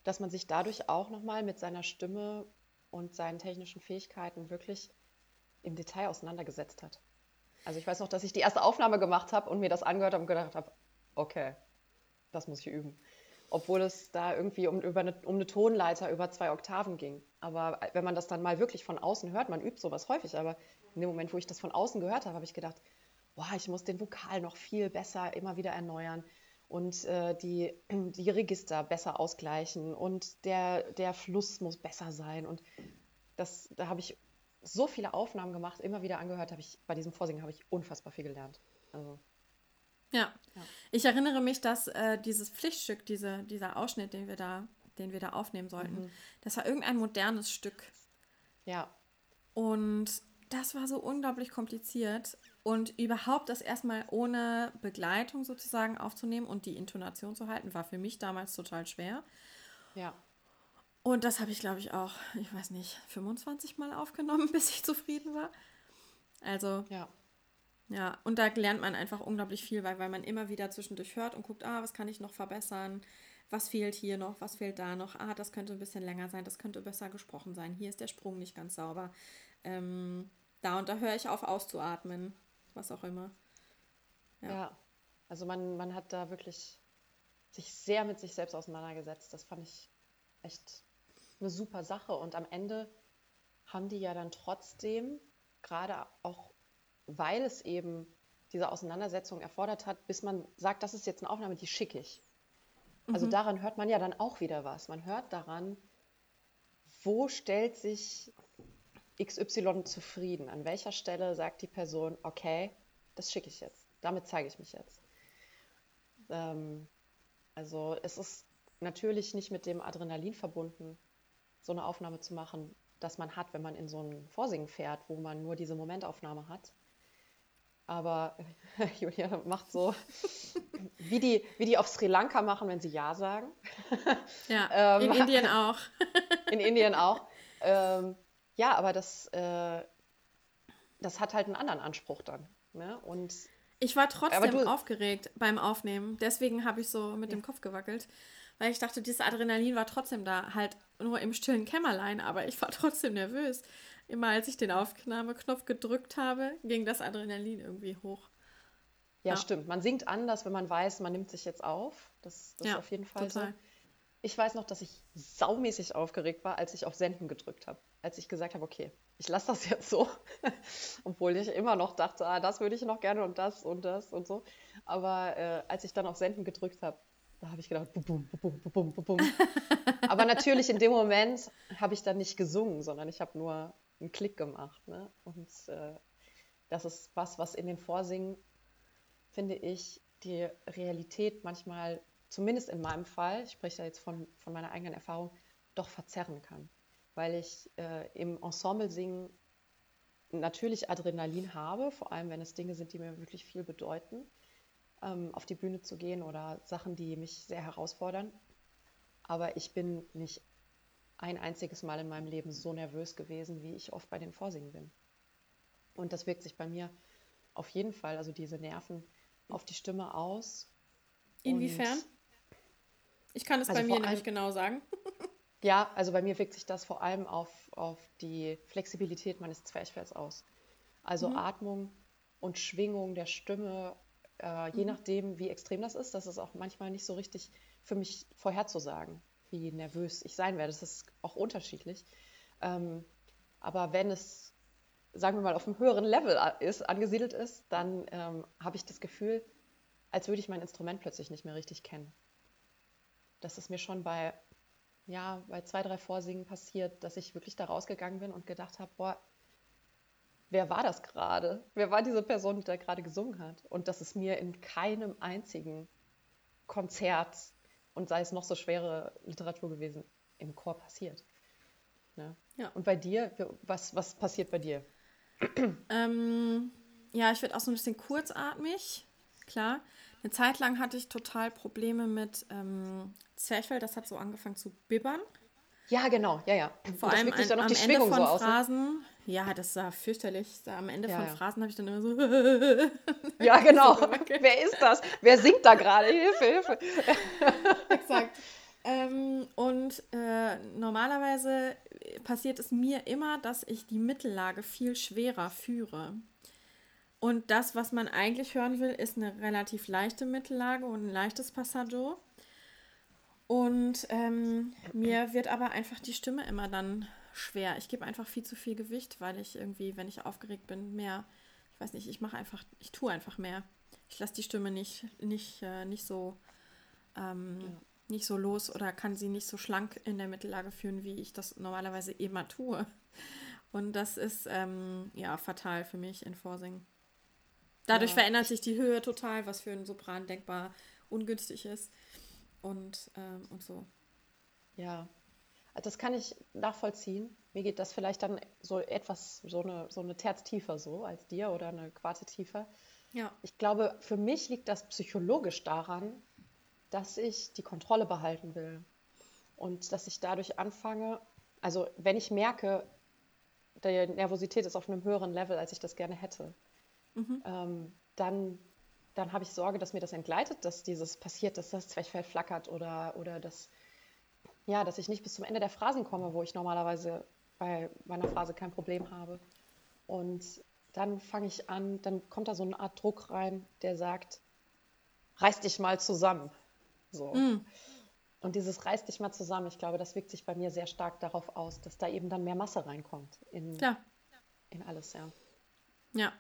[SPEAKER 2] dass man sich dadurch auch nochmal mit seiner Stimme und seinen technischen Fähigkeiten wirklich im Detail auseinandergesetzt hat. Also ich weiß noch, dass ich die erste Aufnahme gemacht habe und mir das angehört habe und gedacht habe, okay, das muss ich üben obwohl es da irgendwie um, eine, um eine Tonleiter über zwei Oktaven ging. Aber wenn man das dann mal wirklich von außen hört, man übt sowas häufig, aber in dem Moment, wo ich das von außen gehört habe, habe ich gedacht, boah, ich muss den Vokal noch viel besser immer wieder erneuern und äh, die, die Register besser ausgleichen und der, der Fluss muss besser sein. Und das, da habe ich so viele Aufnahmen gemacht, immer wieder angehört, habe ich bei diesem Vorsingen habe ich unfassbar viel gelernt. Also
[SPEAKER 1] ja. ja. Ich erinnere mich, dass äh, dieses Pflichtstück, diese, dieser Ausschnitt, den wir da, den wir da aufnehmen sollten, mhm. das war irgendein modernes Stück. Ja. Und das war so unglaublich kompliziert. Und überhaupt das erstmal ohne Begleitung sozusagen aufzunehmen und die Intonation zu halten, war für mich damals total schwer. Ja. Und das habe ich, glaube ich, auch, ich weiß nicht, 25 Mal aufgenommen, bis ich zufrieden war. Also, ja. Ja, und da lernt man einfach unglaublich viel, weil, weil man immer wieder zwischendurch hört und guckt, ah, was kann ich noch verbessern? Was fehlt hier noch? Was fehlt da noch? Ah, das könnte ein bisschen länger sein, das könnte besser gesprochen sein. Hier ist der Sprung nicht ganz sauber. Ähm, da und da höre ich auf auszuatmen, was auch immer.
[SPEAKER 2] Ja, ja also man, man hat da wirklich sich sehr mit sich selbst auseinandergesetzt. Das fand ich echt eine super Sache. Und am Ende haben die ja dann trotzdem gerade auch weil es eben diese Auseinandersetzung erfordert hat, bis man sagt, das ist jetzt eine Aufnahme, die schicke ich. Also mhm. daran hört man ja dann auch wieder was. Man hört daran, wo stellt sich XY zufrieden? An welcher Stelle sagt die Person, okay, das schicke ich jetzt, damit zeige ich mich jetzt. Ähm, also es ist natürlich nicht mit dem Adrenalin verbunden, so eine Aufnahme zu machen, das man hat, wenn man in so ein Vorsingen fährt, wo man nur diese Momentaufnahme hat. Aber Julia macht so, wie die, wie die auf Sri Lanka machen, wenn sie Ja sagen.
[SPEAKER 1] Ja, ähm, in Indien auch.
[SPEAKER 2] in Indien auch. Ähm, ja, aber das, äh, das hat halt einen anderen Anspruch dann. Ne? Und
[SPEAKER 1] ich war trotzdem aufgeregt beim Aufnehmen. Deswegen habe ich so mit ja. dem Kopf gewackelt. Weil ich dachte, dieses Adrenalin war trotzdem da, halt nur im stillen Kämmerlein, aber ich war trotzdem nervös. Immer als ich den Aufnahmeknopf gedrückt habe, ging das Adrenalin irgendwie hoch.
[SPEAKER 2] Ja, ja. stimmt. Man singt anders, wenn man weiß, man nimmt sich jetzt auf. Das, das ja, ist auf jeden Fall total. so. Ich weiß noch, dass ich saumäßig aufgeregt war, als ich auf Senden gedrückt habe. Als ich gesagt habe, okay, ich lasse das jetzt so. Obwohl ich immer noch dachte, ah, das würde ich noch gerne und das und das und so. Aber äh, als ich dann auf Senden gedrückt habe, da habe ich gedacht, bum, bum, bum, bum, bum, bum. Aber natürlich in dem Moment habe ich dann nicht gesungen, sondern ich habe nur einen Klick gemacht. Ne? Und äh, das ist was, was in den Vorsingen, finde ich, die Realität manchmal, zumindest in meinem Fall, ich spreche da jetzt von, von meiner eigenen Erfahrung, doch verzerren kann. Weil ich äh, im Ensemble singen natürlich Adrenalin habe, vor allem wenn es Dinge sind, die mir wirklich viel bedeuten ähm, auf die Bühne zu gehen oder Sachen, die mich sehr herausfordern. Aber ich bin nicht ein einziges Mal in meinem Leben so nervös gewesen, wie ich oft bei den Vorsingen bin. Und das wirkt sich bei mir auf jeden Fall, also diese Nerven, auf die Stimme aus.
[SPEAKER 1] Inwiefern? Ich kann es also bei mir nämlich genau sagen.
[SPEAKER 2] Ja, also bei mir wirkt sich das vor allem auf, auf die Flexibilität meines Zwerchfells aus. Also mhm. Atmung und Schwingung der Stimme äh, je mhm. nachdem, wie extrem das ist, das ist auch manchmal nicht so richtig für mich vorherzusagen, wie nervös ich sein werde. Das ist auch unterschiedlich. Ähm, aber wenn es, sagen wir mal, auf einem höheren Level ist, angesiedelt ist, dann ähm, habe ich das Gefühl, als würde ich mein Instrument plötzlich nicht mehr richtig kennen. Das ist mir schon bei, ja, bei zwei, drei Vorsingen passiert, dass ich wirklich da rausgegangen bin und gedacht habe, boah, wer war das gerade? Wer war diese Person, die da gerade gesungen hat? Und das ist mir in keinem einzigen Konzert und sei es noch so schwere Literatur gewesen, im Chor passiert. Ne? Ja. Und bei dir, was, was passiert bei dir?
[SPEAKER 1] Ähm, ja, ich werde auch so ein bisschen kurzatmig, klar. Eine Zeit lang hatte ich total Probleme mit ähm, Zwerchfell, das hat so angefangen zu bibbern.
[SPEAKER 2] Ja, genau, ja, ja.
[SPEAKER 1] Vor allem an, am Ende Schwingung von so aus, ne? Phrasen. Ne? Ja, das sah fürchterlich. Am Ende ja, von ja. Phrasen habe ich dann immer so.
[SPEAKER 2] ja, genau. Wer ist das? Wer singt da gerade? Hilfe, Hilfe.
[SPEAKER 1] Exakt. Ähm, und äh, normalerweise passiert es mir immer, dass ich die Mittellage viel schwerer führe. Und das, was man eigentlich hören will, ist eine relativ leichte Mittellage und ein leichtes Passaggio. Und ähm, mir wird aber einfach die Stimme immer dann schwer. Ich gebe einfach viel zu viel Gewicht, weil ich irgendwie, wenn ich aufgeregt bin, mehr, ich weiß nicht, ich mache einfach, ich tue einfach mehr. Ich lasse die Stimme nicht, nicht, äh, nicht so ähm, ja. nicht so los oder kann sie nicht so schlank in der Mittellage führen, wie ich das normalerweise immer tue. Und das ist ähm, ja fatal für mich in Vorsingen. Dadurch ja. verändert sich die Höhe total, was für einen Sopran denkbar ungünstig ist und, ähm, und so.
[SPEAKER 2] Ja, das kann ich nachvollziehen. Mir geht das vielleicht dann so etwas, so eine, so eine Terz tiefer so als dir oder eine Quarte tiefer. Ja. Ich glaube, für mich liegt das psychologisch daran, dass ich die Kontrolle behalten will und dass ich dadurch anfange, also wenn ich merke, die Nervosität ist auf einem höheren Level, als ich das gerne hätte, mhm. ähm, dann dann habe ich Sorge, dass mir das entgleitet, dass dieses passiert, dass das Zwerchfell flackert oder, oder dass, ja, dass ich nicht bis zum Ende der Phrasen komme, wo ich normalerweise bei meiner Phrase kein Problem habe. Und dann fange ich an, dann kommt da so eine Art Druck rein, der sagt, reiß dich mal zusammen. So. Mm. Und dieses reiß dich mal zusammen, ich glaube, das wirkt sich bei mir sehr stark darauf aus, dass da eben dann mehr Masse reinkommt in, in alles, ja.
[SPEAKER 1] Ja,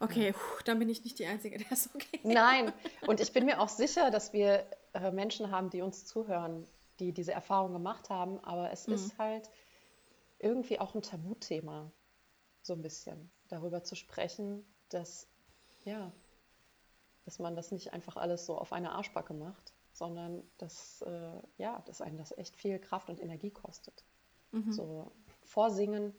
[SPEAKER 1] Okay, puh, dann bin ich nicht die Einzige, der ist okay.
[SPEAKER 2] Nein, und ich bin mir auch sicher, dass wir äh, Menschen haben, die uns zuhören, die diese Erfahrung gemacht haben, aber es mhm. ist halt irgendwie auch ein Tabuthema, so ein bisschen darüber zu sprechen, dass, ja, dass man das nicht einfach alles so auf eine Arschbacke macht, sondern dass, äh, ja, dass einen das echt viel Kraft und Energie kostet. Mhm. So vorsingen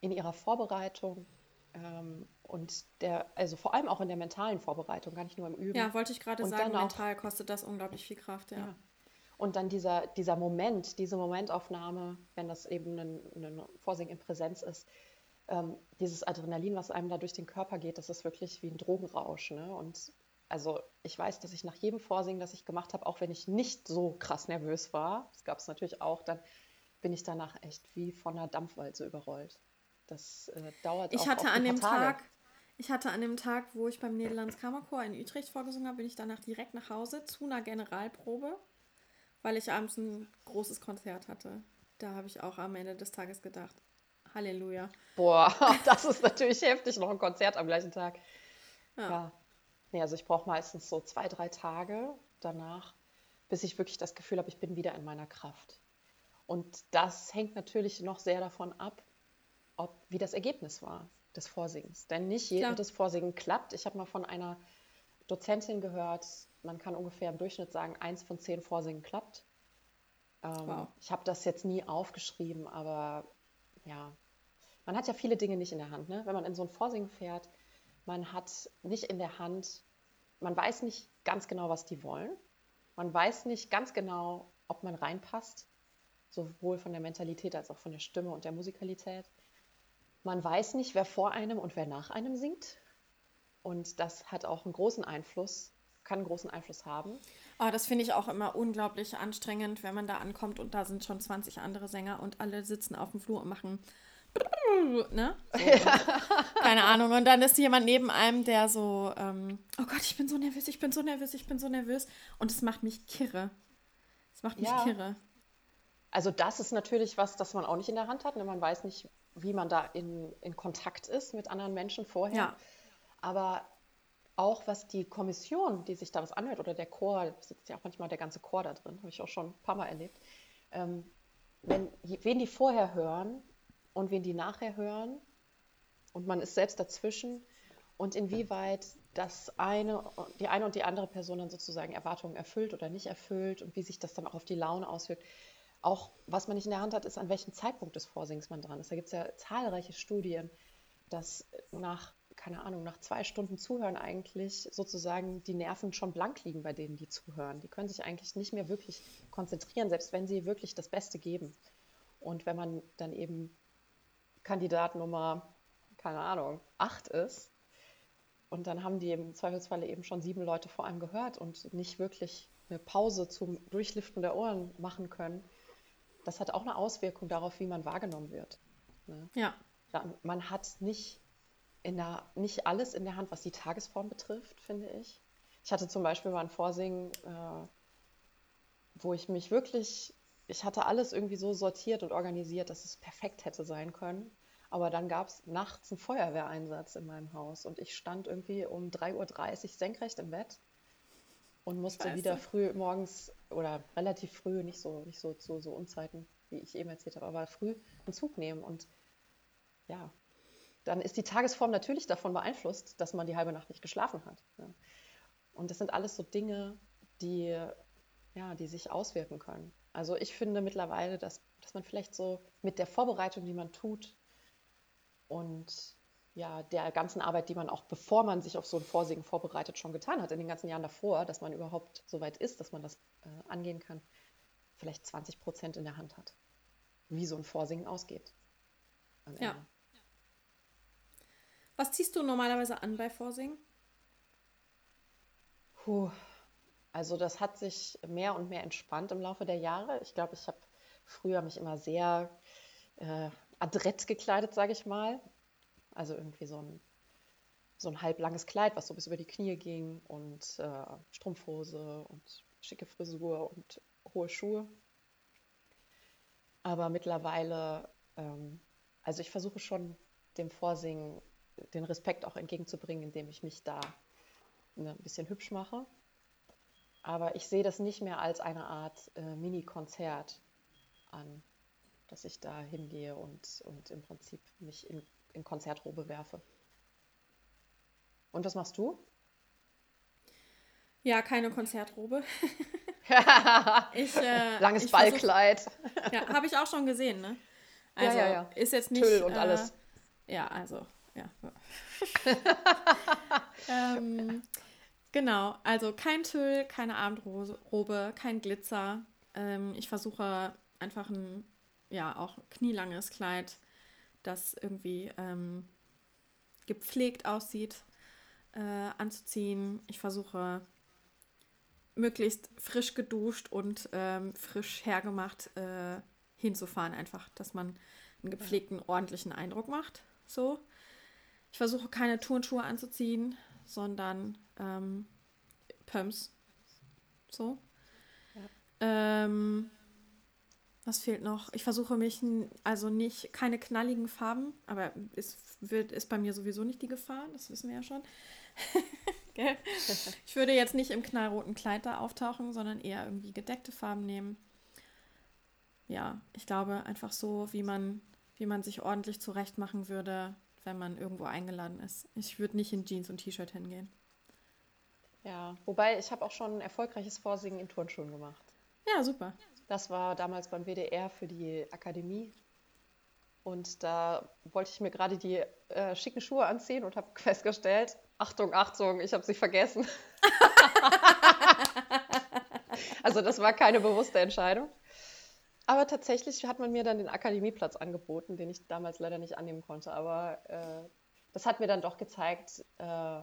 [SPEAKER 2] in ihrer Vorbereitung ähm, und der, also vor allem auch in der mentalen Vorbereitung, gar nicht nur im Üben.
[SPEAKER 1] Ja, wollte ich gerade sagen, mental auch, kostet das unglaublich viel Kraft, ja. ja.
[SPEAKER 2] Und dann dieser, dieser Moment, diese Momentaufnahme, wenn das eben ein, ein Vorsingen in Präsenz ist, ähm, dieses Adrenalin, was einem da durch den Körper geht, das ist wirklich wie ein Drogenrausch. Ne? Und also ich weiß, dass ich nach jedem Vorsingen, das ich gemacht habe, auch wenn ich nicht so krass nervös war, das gab es natürlich auch, dann bin ich danach echt wie von einer Dampfwalze überrollt. Das äh, dauert
[SPEAKER 1] ich auch hatte an dem Tage. Tag, Ich hatte an dem Tag, wo ich beim Niederlands Kammerchor in Utrecht vorgesungen habe, bin ich danach direkt nach Hause zu einer Generalprobe, weil ich abends ein großes Konzert hatte. Da habe ich auch am Ende des Tages gedacht, Halleluja.
[SPEAKER 2] Boah, das ist natürlich heftig, noch ein Konzert am gleichen Tag. Ja. ja. Nee, also ich brauche meistens so zwei, drei Tage danach, bis ich wirklich das Gefühl habe, ich bin wieder in meiner Kraft. Und das hängt natürlich noch sehr davon ab, ob, wie das Ergebnis war des Vorsingens. Denn nicht jedes Vorsingen klappt. Ich habe mal von einer Dozentin gehört, man kann ungefähr im Durchschnitt sagen, eins von zehn Vorsingen klappt. Ähm, wow. Ich habe das jetzt nie aufgeschrieben, aber ja, man hat ja viele Dinge nicht in der Hand. Ne? Wenn man in so ein Vorsingen fährt, man hat nicht in der Hand, man weiß nicht ganz genau, was die wollen. Man weiß nicht ganz genau, ob man reinpasst, sowohl von der Mentalität als auch von der Stimme und der Musikalität. Man weiß nicht, wer vor einem und wer nach einem singt. Und das hat auch einen großen Einfluss, kann einen großen Einfluss haben.
[SPEAKER 1] Oh, das finde ich auch immer unglaublich anstrengend, wenn man da ankommt und da sind schon 20 andere Sänger und alle sitzen auf dem Flur und machen ne? So, keine Ahnung. Und dann ist jemand neben einem, der so, ähm, oh Gott, ich bin so nervös, ich bin so nervös, ich bin so nervös. Und es macht mich kirre. Es macht mich ja. kirre.
[SPEAKER 2] Also das ist natürlich was, das man auch nicht in der Hand hat. Ne? Man weiß nicht, wie man da in, in Kontakt ist mit anderen Menschen vorher. Ja. Aber auch was die Kommission, die sich da was anhört, oder der Chor, sitzt ja auch manchmal der ganze Chor da drin, habe ich auch schon ein paar Mal erlebt. Ähm, wenn, wen die vorher hören, und wen die nachher hören und man ist selbst dazwischen und inwieweit das eine, die eine und die andere Person dann sozusagen Erwartungen erfüllt oder nicht erfüllt und wie sich das dann auch auf die Laune auswirkt. Auch was man nicht in der Hand hat, ist, an welchem Zeitpunkt des Vorsings man dran ist. Da gibt es ja zahlreiche Studien, dass nach, keine Ahnung, nach zwei Stunden Zuhören eigentlich sozusagen die Nerven schon blank liegen bei denen, die zuhören. Die können sich eigentlich nicht mehr wirklich konzentrieren, selbst wenn sie wirklich das Beste geben. Und wenn man dann eben Kandidat Nummer, keine Ahnung, acht ist. Und dann haben die im Zweifelsfalle eben schon sieben Leute vor einem gehört und nicht wirklich eine Pause zum Durchliften der Ohren machen können. Das hat auch eine Auswirkung darauf, wie man wahrgenommen wird. Ne? Ja. Man hat nicht, in der, nicht alles in der Hand, was die Tagesform betrifft, finde ich. Ich hatte zum Beispiel mal ein Vorsingen, äh, wo ich mich wirklich ich hatte alles irgendwie so sortiert und organisiert, dass es perfekt hätte sein können. Aber dann gab es nachts einen Feuerwehreinsatz in meinem Haus und ich stand irgendwie um 3.30 Uhr senkrecht im Bett und musste Scheiße. wieder früh morgens oder relativ früh, nicht so, nicht so zu so Unzeiten, wie ich eben erzählt habe, aber früh einen Zug nehmen. Und ja, dann ist die Tagesform natürlich davon beeinflusst, dass man die halbe Nacht nicht geschlafen hat. Ja. Und das sind alles so Dinge, die, ja, die sich auswirken können. Also ich finde mittlerweile, dass, dass man vielleicht so mit der Vorbereitung, die man tut und ja, der ganzen Arbeit, die man auch bevor man sich auf so ein Vorsingen vorbereitet, schon getan hat, in den ganzen Jahren davor, dass man überhaupt so weit ist, dass man das äh, angehen kann, vielleicht 20 Prozent in der Hand hat, wie so ein Vorsingen ausgeht.
[SPEAKER 1] Ja. Was ziehst du normalerweise an bei Vorsingen?
[SPEAKER 2] Puh, also das hat sich mehr und mehr entspannt im Laufe der Jahre. Ich glaube, ich habe früher mich immer sehr äh, adrett gekleidet, sage ich mal. Also irgendwie so ein, so ein halblanges Kleid, was so bis über die Knie ging und äh, Strumpfhose und schicke Frisur und hohe Schuhe. Aber mittlerweile, ähm, also ich versuche schon dem Vorsingen den Respekt auch entgegenzubringen, indem ich mich da ne, ein bisschen hübsch mache. Aber ich sehe das nicht mehr als eine Art äh, Mini-Konzert an, dass ich da hingehe und, und im Prinzip mich in, in Konzertrobe werfe. Und was machst du?
[SPEAKER 1] Ja, keine Konzertrobe.
[SPEAKER 2] ich, äh, Langes ich Ballkleid.
[SPEAKER 1] ja, habe ich auch schon gesehen, ne? Also
[SPEAKER 2] ja, ja, ja.
[SPEAKER 1] ist jetzt nicht.
[SPEAKER 2] Tüll und
[SPEAKER 1] äh,
[SPEAKER 2] alles.
[SPEAKER 1] Ja, also, ja. ähm, genau, also kein Tüll, keine Abendrobe, kein Glitzer. Ähm, ich versuche einfach ein, ja, auch knielanges Kleid, das irgendwie ähm, gepflegt aussieht, äh, anzuziehen. Ich versuche möglichst frisch geduscht und ähm, frisch hergemacht äh, hinzufahren, einfach, dass man einen gepflegten, ordentlichen Eindruck macht. So. Ich versuche keine Turnschuhe anzuziehen, sondern ähm, Pumps. So. Ja. Ähm, was fehlt noch? Ich versuche mich, also nicht, keine knalligen Farben, aber es wird, ist bei mir sowieso nicht die Gefahr, das wissen wir ja schon. ich würde jetzt nicht im knallroten Kleid da auftauchen, sondern eher irgendwie gedeckte Farben nehmen. Ja, ich glaube einfach so, wie man, wie man sich ordentlich zurecht machen würde, wenn man irgendwo eingeladen ist. Ich würde nicht in Jeans und T-Shirt hingehen.
[SPEAKER 2] Ja, wobei ich habe auch schon ein erfolgreiches Vorsingen in Turnschuhen gemacht.
[SPEAKER 1] Ja, super.
[SPEAKER 2] Das war damals beim WDR für die Akademie. Und da wollte ich mir gerade die äh, schicken Schuhe anziehen und habe festgestellt, Achtung, Achtung, ich habe sie vergessen. also das war keine bewusste Entscheidung. Aber tatsächlich hat man mir dann den Akademieplatz angeboten, den ich damals leider nicht annehmen konnte. Aber äh, das hat mir dann doch gezeigt, äh,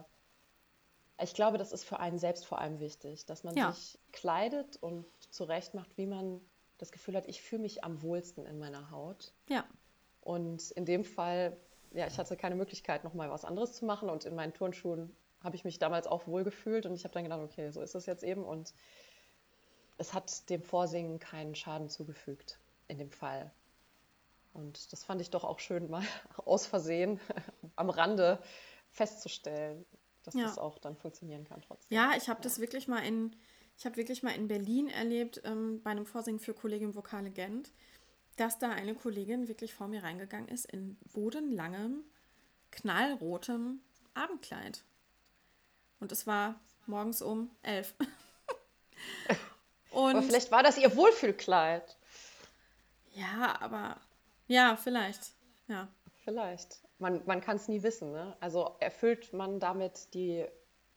[SPEAKER 2] ich glaube, das ist für einen selbst vor allem wichtig, dass man ja. sich kleidet und zurecht macht, wie man das Gefühl hat, ich fühle mich am wohlsten in meiner Haut.
[SPEAKER 1] Ja.
[SPEAKER 2] Und in dem Fall, ja, ich hatte keine Möglichkeit, nochmal was anderes zu machen. Und in meinen Turnschuhen habe ich mich damals auch wohl gefühlt. Und ich habe dann gedacht, okay, so ist es jetzt eben. Und es hat dem Vorsingen keinen Schaden zugefügt in dem Fall. Und das fand ich doch auch schön, mal aus Versehen am Rande festzustellen, dass ja. das auch dann funktionieren kann trotzdem.
[SPEAKER 1] Ja, ich habe ja. das wirklich mal in, ich habe wirklich mal in Berlin erlebt, ähm, bei einem Vorsingen für Kollegin Vokale Gent, dass da eine Kollegin wirklich vor mir reingegangen ist in bodenlangem, knallrotem Abendkleid. Und es war morgens um elf.
[SPEAKER 2] Und aber vielleicht war das ihr Wohlfühlkleid.
[SPEAKER 1] Ja, aber ja, vielleicht. Ja.
[SPEAKER 2] Vielleicht. Man, man kann es nie wissen. Ne? Also erfüllt man damit die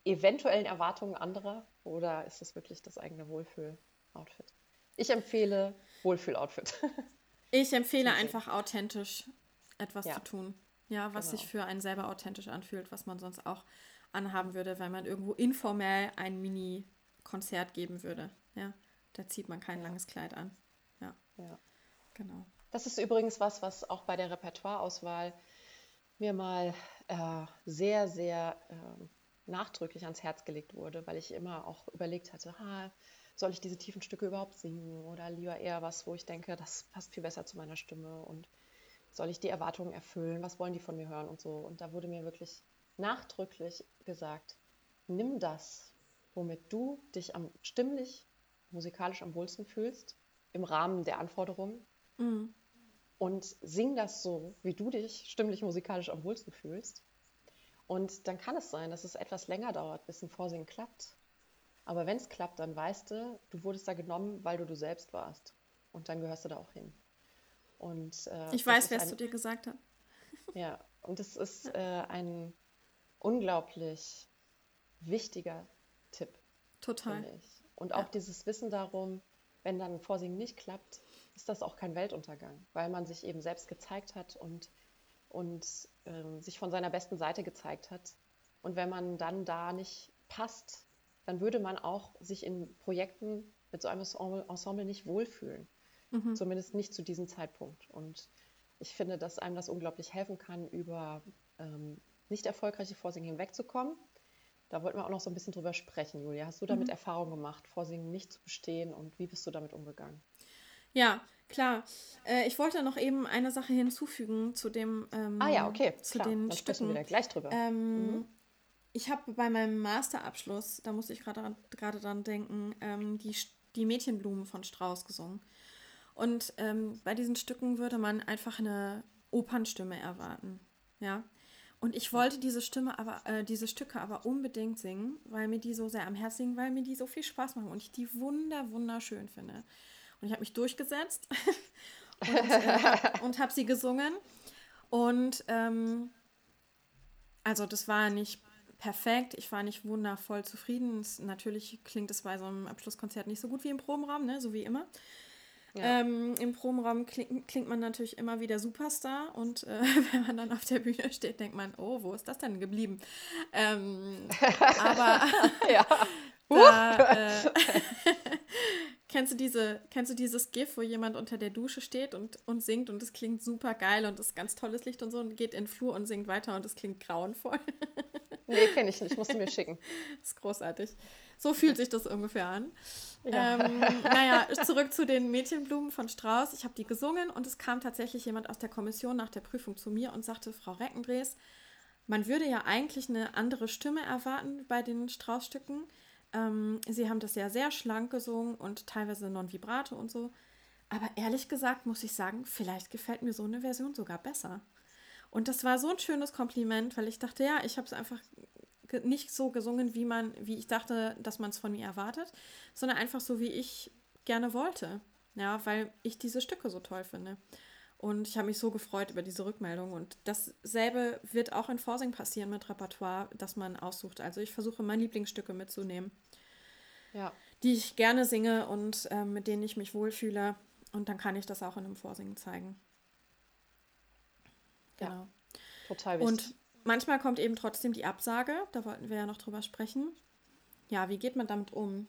[SPEAKER 2] eventuellen Erwartungen anderer oder ist es wirklich das eigene Wohlfühl-Outfit? Ich empfehle Wohlfühl-Outfit.
[SPEAKER 1] Ich empfehle einfach authentisch etwas ja. zu tun. Ja, was genau. sich für einen selber authentisch anfühlt, was man sonst auch anhaben würde, wenn man irgendwo informell ein Mini-Konzert geben würde. Ja. Da zieht man kein langes Kleid an. Ja.
[SPEAKER 2] ja.
[SPEAKER 1] Genau.
[SPEAKER 2] Das ist übrigens was, was auch bei der Repertoireauswahl mir mal äh, sehr, sehr äh, nachdrücklich ans Herz gelegt wurde, weil ich immer auch überlegt hatte, ha, soll ich diese tiefen Stücke überhaupt singen oder lieber eher was, wo ich denke, das passt viel besser zu meiner Stimme und soll ich die Erwartungen erfüllen, was wollen die von mir hören und so. Und da wurde mir wirklich nachdrücklich gesagt, nimm das, womit du dich am stimmlich musikalisch am wohlsten fühlst, im Rahmen der Anforderungen. Mhm. Und sing das so, wie du dich stimmlich musikalisch am wohlsten fühlst. Und dann kann es sein, dass es etwas länger dauert, bis ein Vorsingen klappt. Aber wenn es klappt, dann weißt du, du wurdest da genommen, weil du du selbst warst. Und dann gehörst du da auch hin. Und,
[SPEAKER 1] äh, ich weiß, wer es zu dir gesagt hat.
[SPEAKER 2] Ja, und es ist äh, ein unglaublich wichtiger Tipp.
[SPEAKER 1] Total.
[SPEAKER 2] Und auch ja. dieses Wissen darum, wenn dann ein Vorsingen nicht klappt, ist das auch kein Weltuntergang, weil man sich eben selbst gezeigt hat und, und äh, sich von seiner besten Seite gezeigt hat. Und wenn man dann da nicht passt, dann würde man auch sich in Projekten mit so einem Ensemble nicht wohlfühlen. Mhm. Zumindest nicht zu diesem Zeitpunkt. Und ich finde, dass einem das unglaublich helfen kann, über ähm, nicht erfolgreiche Vorsingen hinwegzukommen da wollten wir auch noch so ein bisschen drüber sprechen, Julia. Hast du damit mhm. Erfahrung gemacht, Vorsingen nicht zu bestehen und wie bist du damit umgegangen?
[SPEAKER 1] Ja, klar. Äh, ich wollte noch eben eine Sache hinzufügen zu dem.
[SPEAKER 2] Ähm, ah ja, okay.
[SPEAKER 1] Zu klar. den
[SPEAKER 2] Dann
[SPEAKER 1] Stücken.
[SPEAKER 2] wir da gleich drüber.
[SPEAKER 1] Ähm, mhm. Ich habe bei meinem Masterabschluss, da musste ich gerade dran denken, ähm, die, die Mädchenblumen von Strauss gesungen. Und ähm, bei diesen Stücken würde man einfach eine Opernstimme erwarten. Ja. Und ich wollte diese Stimme aber, äh, diese Stücke aber unbedingt singen, weil mir die so sehr am Herzen liegen, weil mir die so viel Spaß machen und ich die wunder, wunderschön finde. Und ich habe mich durchgesetzt und, äh, und habe sie gesungen. Und ähm, also das war nicht perfekt, ich war nicht wundervoll zufrieden. Es, natürlich klingt es bei so einem Abschlusskonzert nicht so gut wie im Probenraum, ne? so wie immer. Ja. Ähm, Im Probenraum klingt, klingt, man natürlich immer wie der Superstar und äh, wenn man dann auf der Bühne steht, denkt man, oh, wo ist das denn geblieben? Ähm, aber ja. da, äh, kennst, du diese, kennst du dieses GIF, wo jemand unter der Dusche steht und, und singt und es klingt super geil und es ist ganz tolles Licht und so und geht in den Flur und singt weiter und es klingt grauenvoll?
[SPEAKER 2] nee, kenne ich nicht, musst du mir schicken.
[SPEAKER 1] Das ist großartig. So fühlt sich das ungefähr an. Ja. Ähm, naja, zurück zu den Mädchenblumen von Strauß. Ich habe die gesungen und es kam tatsächlich jemand aus der Kommission nach der Prüfung zu mir und sagte, Frau Reckendrees, man würde ja eigentlich eine andere Stimme erwarten bei den Straußstücken. Ähm, sie haben das ja sehr schlank gesungen und teilweise non-vibrato und so. Aber ehrlich gesagt muss ich sagen, vielleicht gefällt mir so eine Version sogar besser. Und das war so ein schönes Kompliment, weil ich dachte, ja, ich habe es einfach nicht so gesungen, wie man, wie ich dachte, dass man es von mir erwartet, sondern einfach so, wie ich gerne wollte. Ja, weil ich diese Stücke so toll finde. Und ich habe mich so gefreut über diese Rückmeldung. Und dasselbe wird auch in Forsing passieren mit Repertoire, das man aussucht. Also ich versuche meine Lieblingsstücke mitzunehmen. Ja. Die ich gerne singe und äh, mit denen ich mich wohlfühle. Und dann kann ich das auch in einem Vorsingen zeigen. Genau. Ja, total wichtig. Und manchmal kommt eben trotzdem die Absage. Da wollten wir ja noch drüber sprechen. Ja, wie geht man damit um?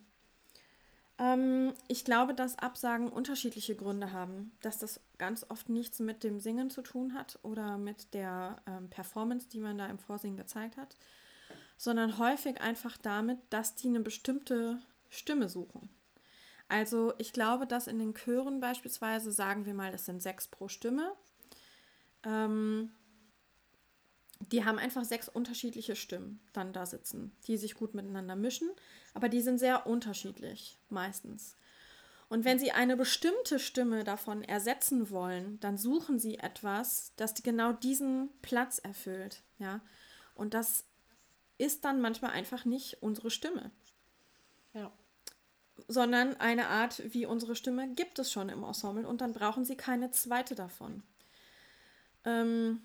[SPEAKER 1] Ähm, ich glaube, dass Absagen unterschiedliche Gründe haben. Dass das ganz oft nichts mit dem Singen zu tun hat oder mit der ähm, Performance, die man da im Vorsingen gezeigt hat, sondern häufig einfach damit, dass die eine bestimmte Stimme suchen. Also ich glaube, dass in den Chören beispielsweise, sagen wir mal, es sind sechs pro Stimme, ähm, die haben einfach sechs unterschiedliche Stimmen dann da sitzen, die sich gut miteinander mischen, aber die sind sehr unterschiedlich meistens. Und wenn sie eine bestimmte Stimme davon ersetzen wollen, dann suchen sie etwas, das genau diesen Platz erfüllt, ja. Und das ist dann manchmal einfach nicht unsere Stimme. Ja. Sondern eine Art wie unsere Stimme gibt es schon im Ensemble und dann brauchen sie keine zweite davon. Ähm,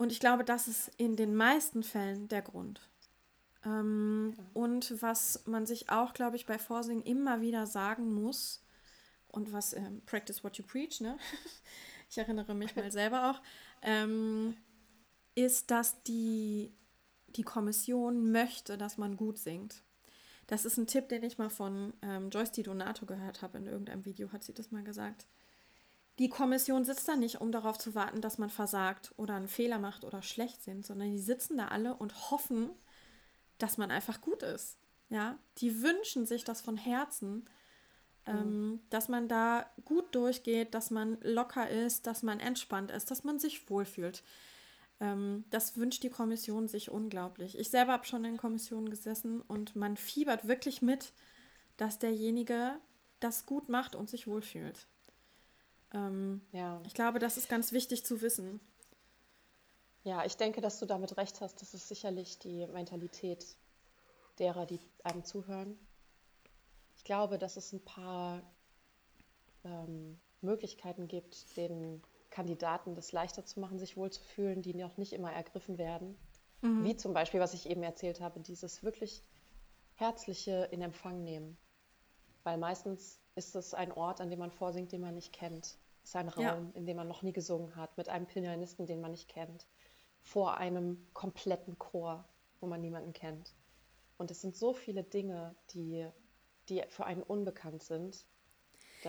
[SPEAKER 1] und ich glaube, das ist in den meisten Fällen der Grund. Ähm, und was man sich auch, glaube ich, bei Vorsingen immer wieder sagen muss, und was ähm, Practice What You Preach, ne? ich erinnere mich mal selber auch, ähm, ist, dass die, die Kommission möchte, dass man gut singt. Das ist ein Tipp, den ich mal von ähm, Joyce Di Donato gehört habe. In irgendeinem Video hat sie das mal gesagt die Kommission sitzt da nicht, um darauf zu warten, dass man versagt oder einen Fehler macht oder schlecht sind, sondern die sitzen da alle und hoffen, dass man einfach gut ist. Ja, die wünschen sich das von Herzen, ähm, mhm. dass man da gut durchgeht, dass man locker ist, dass man entspannt ist, dass man sich wohlfühlt. Ähm, das wünscht die Kommission sich unglaublich. Ich selber habe schon in Kommissionen gesessen und man fiebert wirklich mit, dass derjenige das gut macht und sich wohlfühlt. Ähm, ja. Ich glaube, das ist ganz wichtig zu wissen.
[SPEAKER 2] Ja, ich denke, dass du damit recht hast. Das ist sicherlich die Mentalität derer, die einem zuhören. Ich glaube, dass es ein paar ähm, Möglichkeiten gibt, den Kandidaten das leichter zu machen, sich wohlzufühlen, die noch nicht immer ergriffen werden. Mhm. Wie zum Beispiel, was ich eben erzählt habe, dieses wirklich herzliche in Empfang nehmen. Weil meistens ist es ein Ort, an dem man vorsingt, den man nicht kennt. Es ist ein Raum, ja. in dem man noch nie gesungen hat, mit einem Pianisten, den man nicht kennt, vor einem kompletten Chor, wo man niemanden kennt. Und es sind so viele Dinge, die, die für einen unbekannt sind.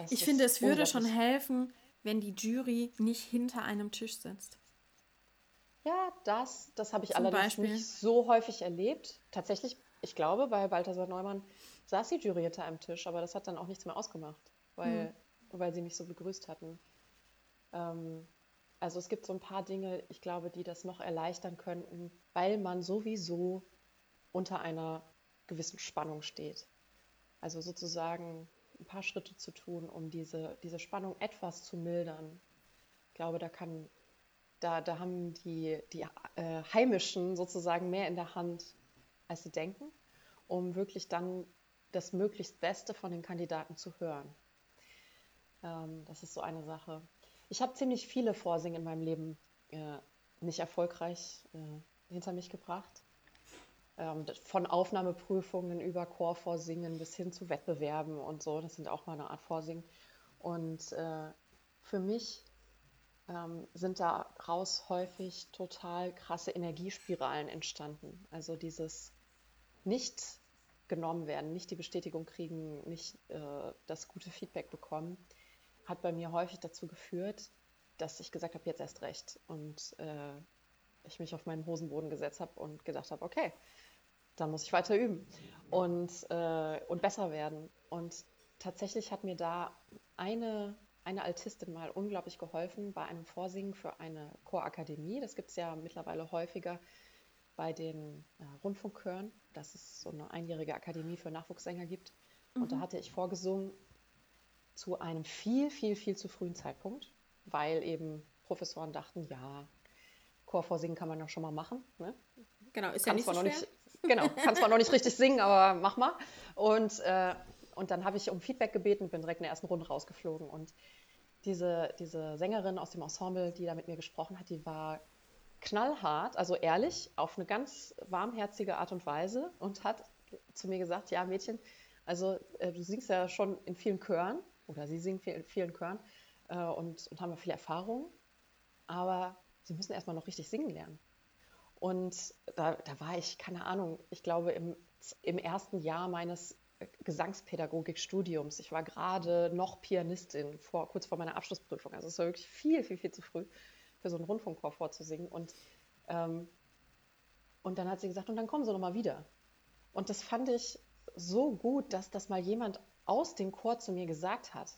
[SPEAKER 1] Ich finde, es würde schon helfen, wenn die Jury nicht hinter einem Tisch sitzt.
[SPEAKER 2] Ja, das, das habe ich Zum allerdings Beispiel. nicht so häufig erlebt. Tatsächlich, ich glaube, bei Balthasar Neumann saß die Jury hinter einem Tisch, aber das hat dann auch nichts mehr ausgemacht, weil, mhm. weil sie mich so begrüßt hatten. Ähm, also es gibt so ein paar Dinge, ich glaube, die das noch erleichtern könnten, weil man sowieso unter einer gewissen Spannung steht. Also sozusagen ein paar Schritte zu tun, um diese, diese Spannung etwas zu mildern. Ich glaube, da kann, da, da haben die, die äh, Heimischen sozusagen mehr in der Hand, als sie denken, um wirklich dann das möglichst Beste von den Kandidaten zu hören. Ähm, das ist so eine Sache. Ich habe ziemlich viele Vorsingen in meinem Leben äh, nicht erfolgreich äh, hinter mich gebracht. Ähm, von Aufnahmeprüfungen über Chorvorsingen bis hin zu Wettbewerben und so. Das sind auch mal eine Art Vorsingen. Und äh, für mich ähm, sind daraus häufig total krasse Energiespiralen entstanden. Also dieses nicht genommen werden, nicht die Bestätigung kriegen, nicht äh, das gute Feedback bekommen, hat bei mir häufig dazu geführt, dass ich gesagt habe, jetzt erst recht. Und äh, ich mich auf meinen Hosenboden gesetzt habe und gedacht habe, okay, dann muss ich weiter üben und, äh, und besser werden. Und tatsächlich hat mir da eine eine Altistin mal unglaublich geholfen bei einem Vorsingen für eine Chorakademie. Das gibt es ja mittlerweile häufiger bei den äh, Rundfunkchören, dass es so eine einjährige Akademie für Nachwuchssänger gibt. Mhm. Und da mhm. hatte ich vorgesungen zu einem viel, viel, viel zu frühen Zeitpunkt, weil eben Professoren dachten, ja, Chorvorsingen kann man ja schon mal machen. Ne?
[SPEAKER 1] Genau, ist kann ja nicht, so
[SPEAKER 2] nicht Genau, kann zwar noch nicht richtig singen, aber mach mal. Und äh, und dann habe ich um Feedback gebeten, bin direkt in der ersten Runde rausgeflogen. Und diese, diese Sängerin aus dem Ensemble, die da mit mir gesprochen hat, die war knallhart, also ehrlich, auf eine ganz warmherzige Art und Weise und hat zu mir gesagt, ja Mädchen, also äh, du singst ja schon in vielen Chören oder sie singen in vielen Chören äh, und, und haben ja viel Erfahrung, aber sie müssen erstmal noch richtig singen lernen. Und da, da war ich, keine Ahnung, ich glaube im, im ersten Jahr meines Gesangspädagogikstudiums. Ich war gerade noch Pianistin, vor, kurz vor meiner Abschlussprüfung. Also es war wirklich viel, viel, viel zu früh für so einen Rundfunkchor vorzusingen. Und, ähm, und dann hat sie gesagt, und dann kommen Sie noch mal wieder. Und das fand ich so gut, dass das mal jemand aus dem Chor zu mir gesagt hat.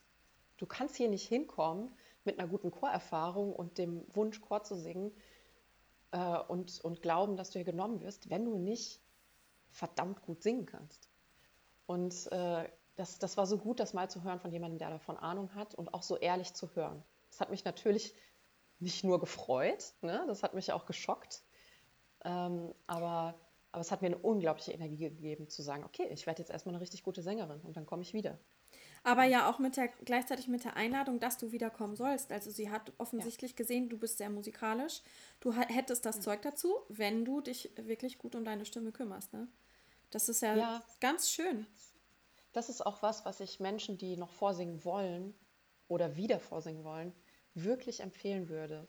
[SPEAKER 2] Du kannst hier nicht hinkommen mit einer guten Chorerfahrung und dem Wunsch, Chor zu singen äh, und, und glauben, dass du hier genommen wirst, wenn du nicht verdammt gut singen kannst. Und äh, das, das war so gut, das mal zu hören von jemandem, der davon Ahnung hat und auch so ehrlich zu hören. Das hat mich natürlich nicht nur gefreut, ne? das hat mich auch geschockt, ähm, aber, aber es hat mir eine unglaubliche Energie gegeben, zu sagen, okay, ich werde jetzt erstmal eine richtig gute Sängerin und dann komme ich wieder.
[SPEAKER 1] Aber ja auch mit der, gleichzeitig mit der Einladung, dass du wiederkommen sollst. Also sie hat offensichtlich ja. gesehen, du bist sehr musikalisch. Du hättest das ja. Zeug dazu, wenn du dich wirklich gut um deine Stimme kümmerst. Ne? Das ist ja, ja, ganz schön.
[SPEAKER 2] Das ist auch was, was ich Menschen, die noch vorsingen wollen oder wieder vorsingen wollen, wirklich empfehlen würde.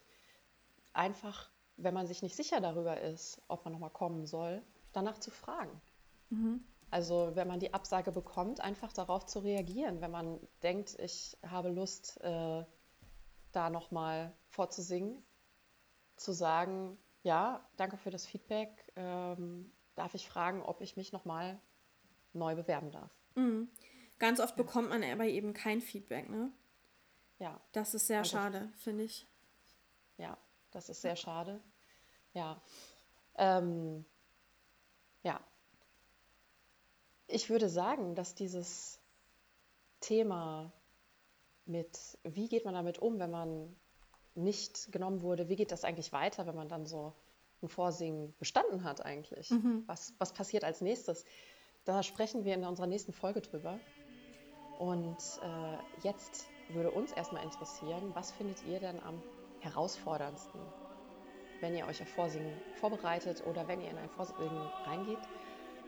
[SPEAKER 2] Einfach, wenn man sich nicht sicher darüber ist, ob man nochmal kommen soll, danach zu fragen. Mhm. Also wenn man die Absage bekommt, einfach darauf zu reagieren. Wenn man denkt, ich habe Lust, äh, da nochmal vorzusingen, zu sagen, ja, danke für das Feedback. Ähm, darf ich fragen, ob ich mich nochmal neu bewerben darf.
[SPEAKER 1] Mhm. Ganz oft bekommt man aber eben kein Feedback, ne?
[SPEAKER 2] Ja.
[SPEAKER 1] Das ist sehr also, schade, finde ich.
[SPEAKER 2] Ja, das ist sehr schade. Ja. Ähm, ja. Ich würde sagen, dass dieses Thema mit, wie geht man damit um, wenn man nicht genommen wurde, wie geht das eigentlich weiter, wenn man dann so ein Vorsingen bestanden hat eigentlich. Mhm. Was, was passiert als nächstes? Da sprechen wir in unserer nächsten Folge drüber. Und äh, jetzt würde uns erstmal interessieren, was findet ihr denn am herausforderndsten, wenn ihr euch auf Vorsingen vorbereitet oder wenn ihr in ein Vorsingen reingeht?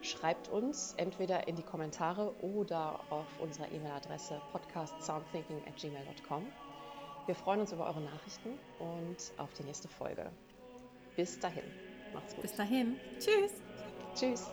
[SPEAKER 2] Schreibt uns entweder in die Kommentare oder auf unserer E-Mail-Adresse podcastsoundthinking@gmail.com. Wir freuen uns über eure Nachrichten und auf die nächste Folge. Bis dahin. Macht's gut.
[SPEAKER 1] Bis dahin. Tschüss.
[SPEAKER 2] Tschüss.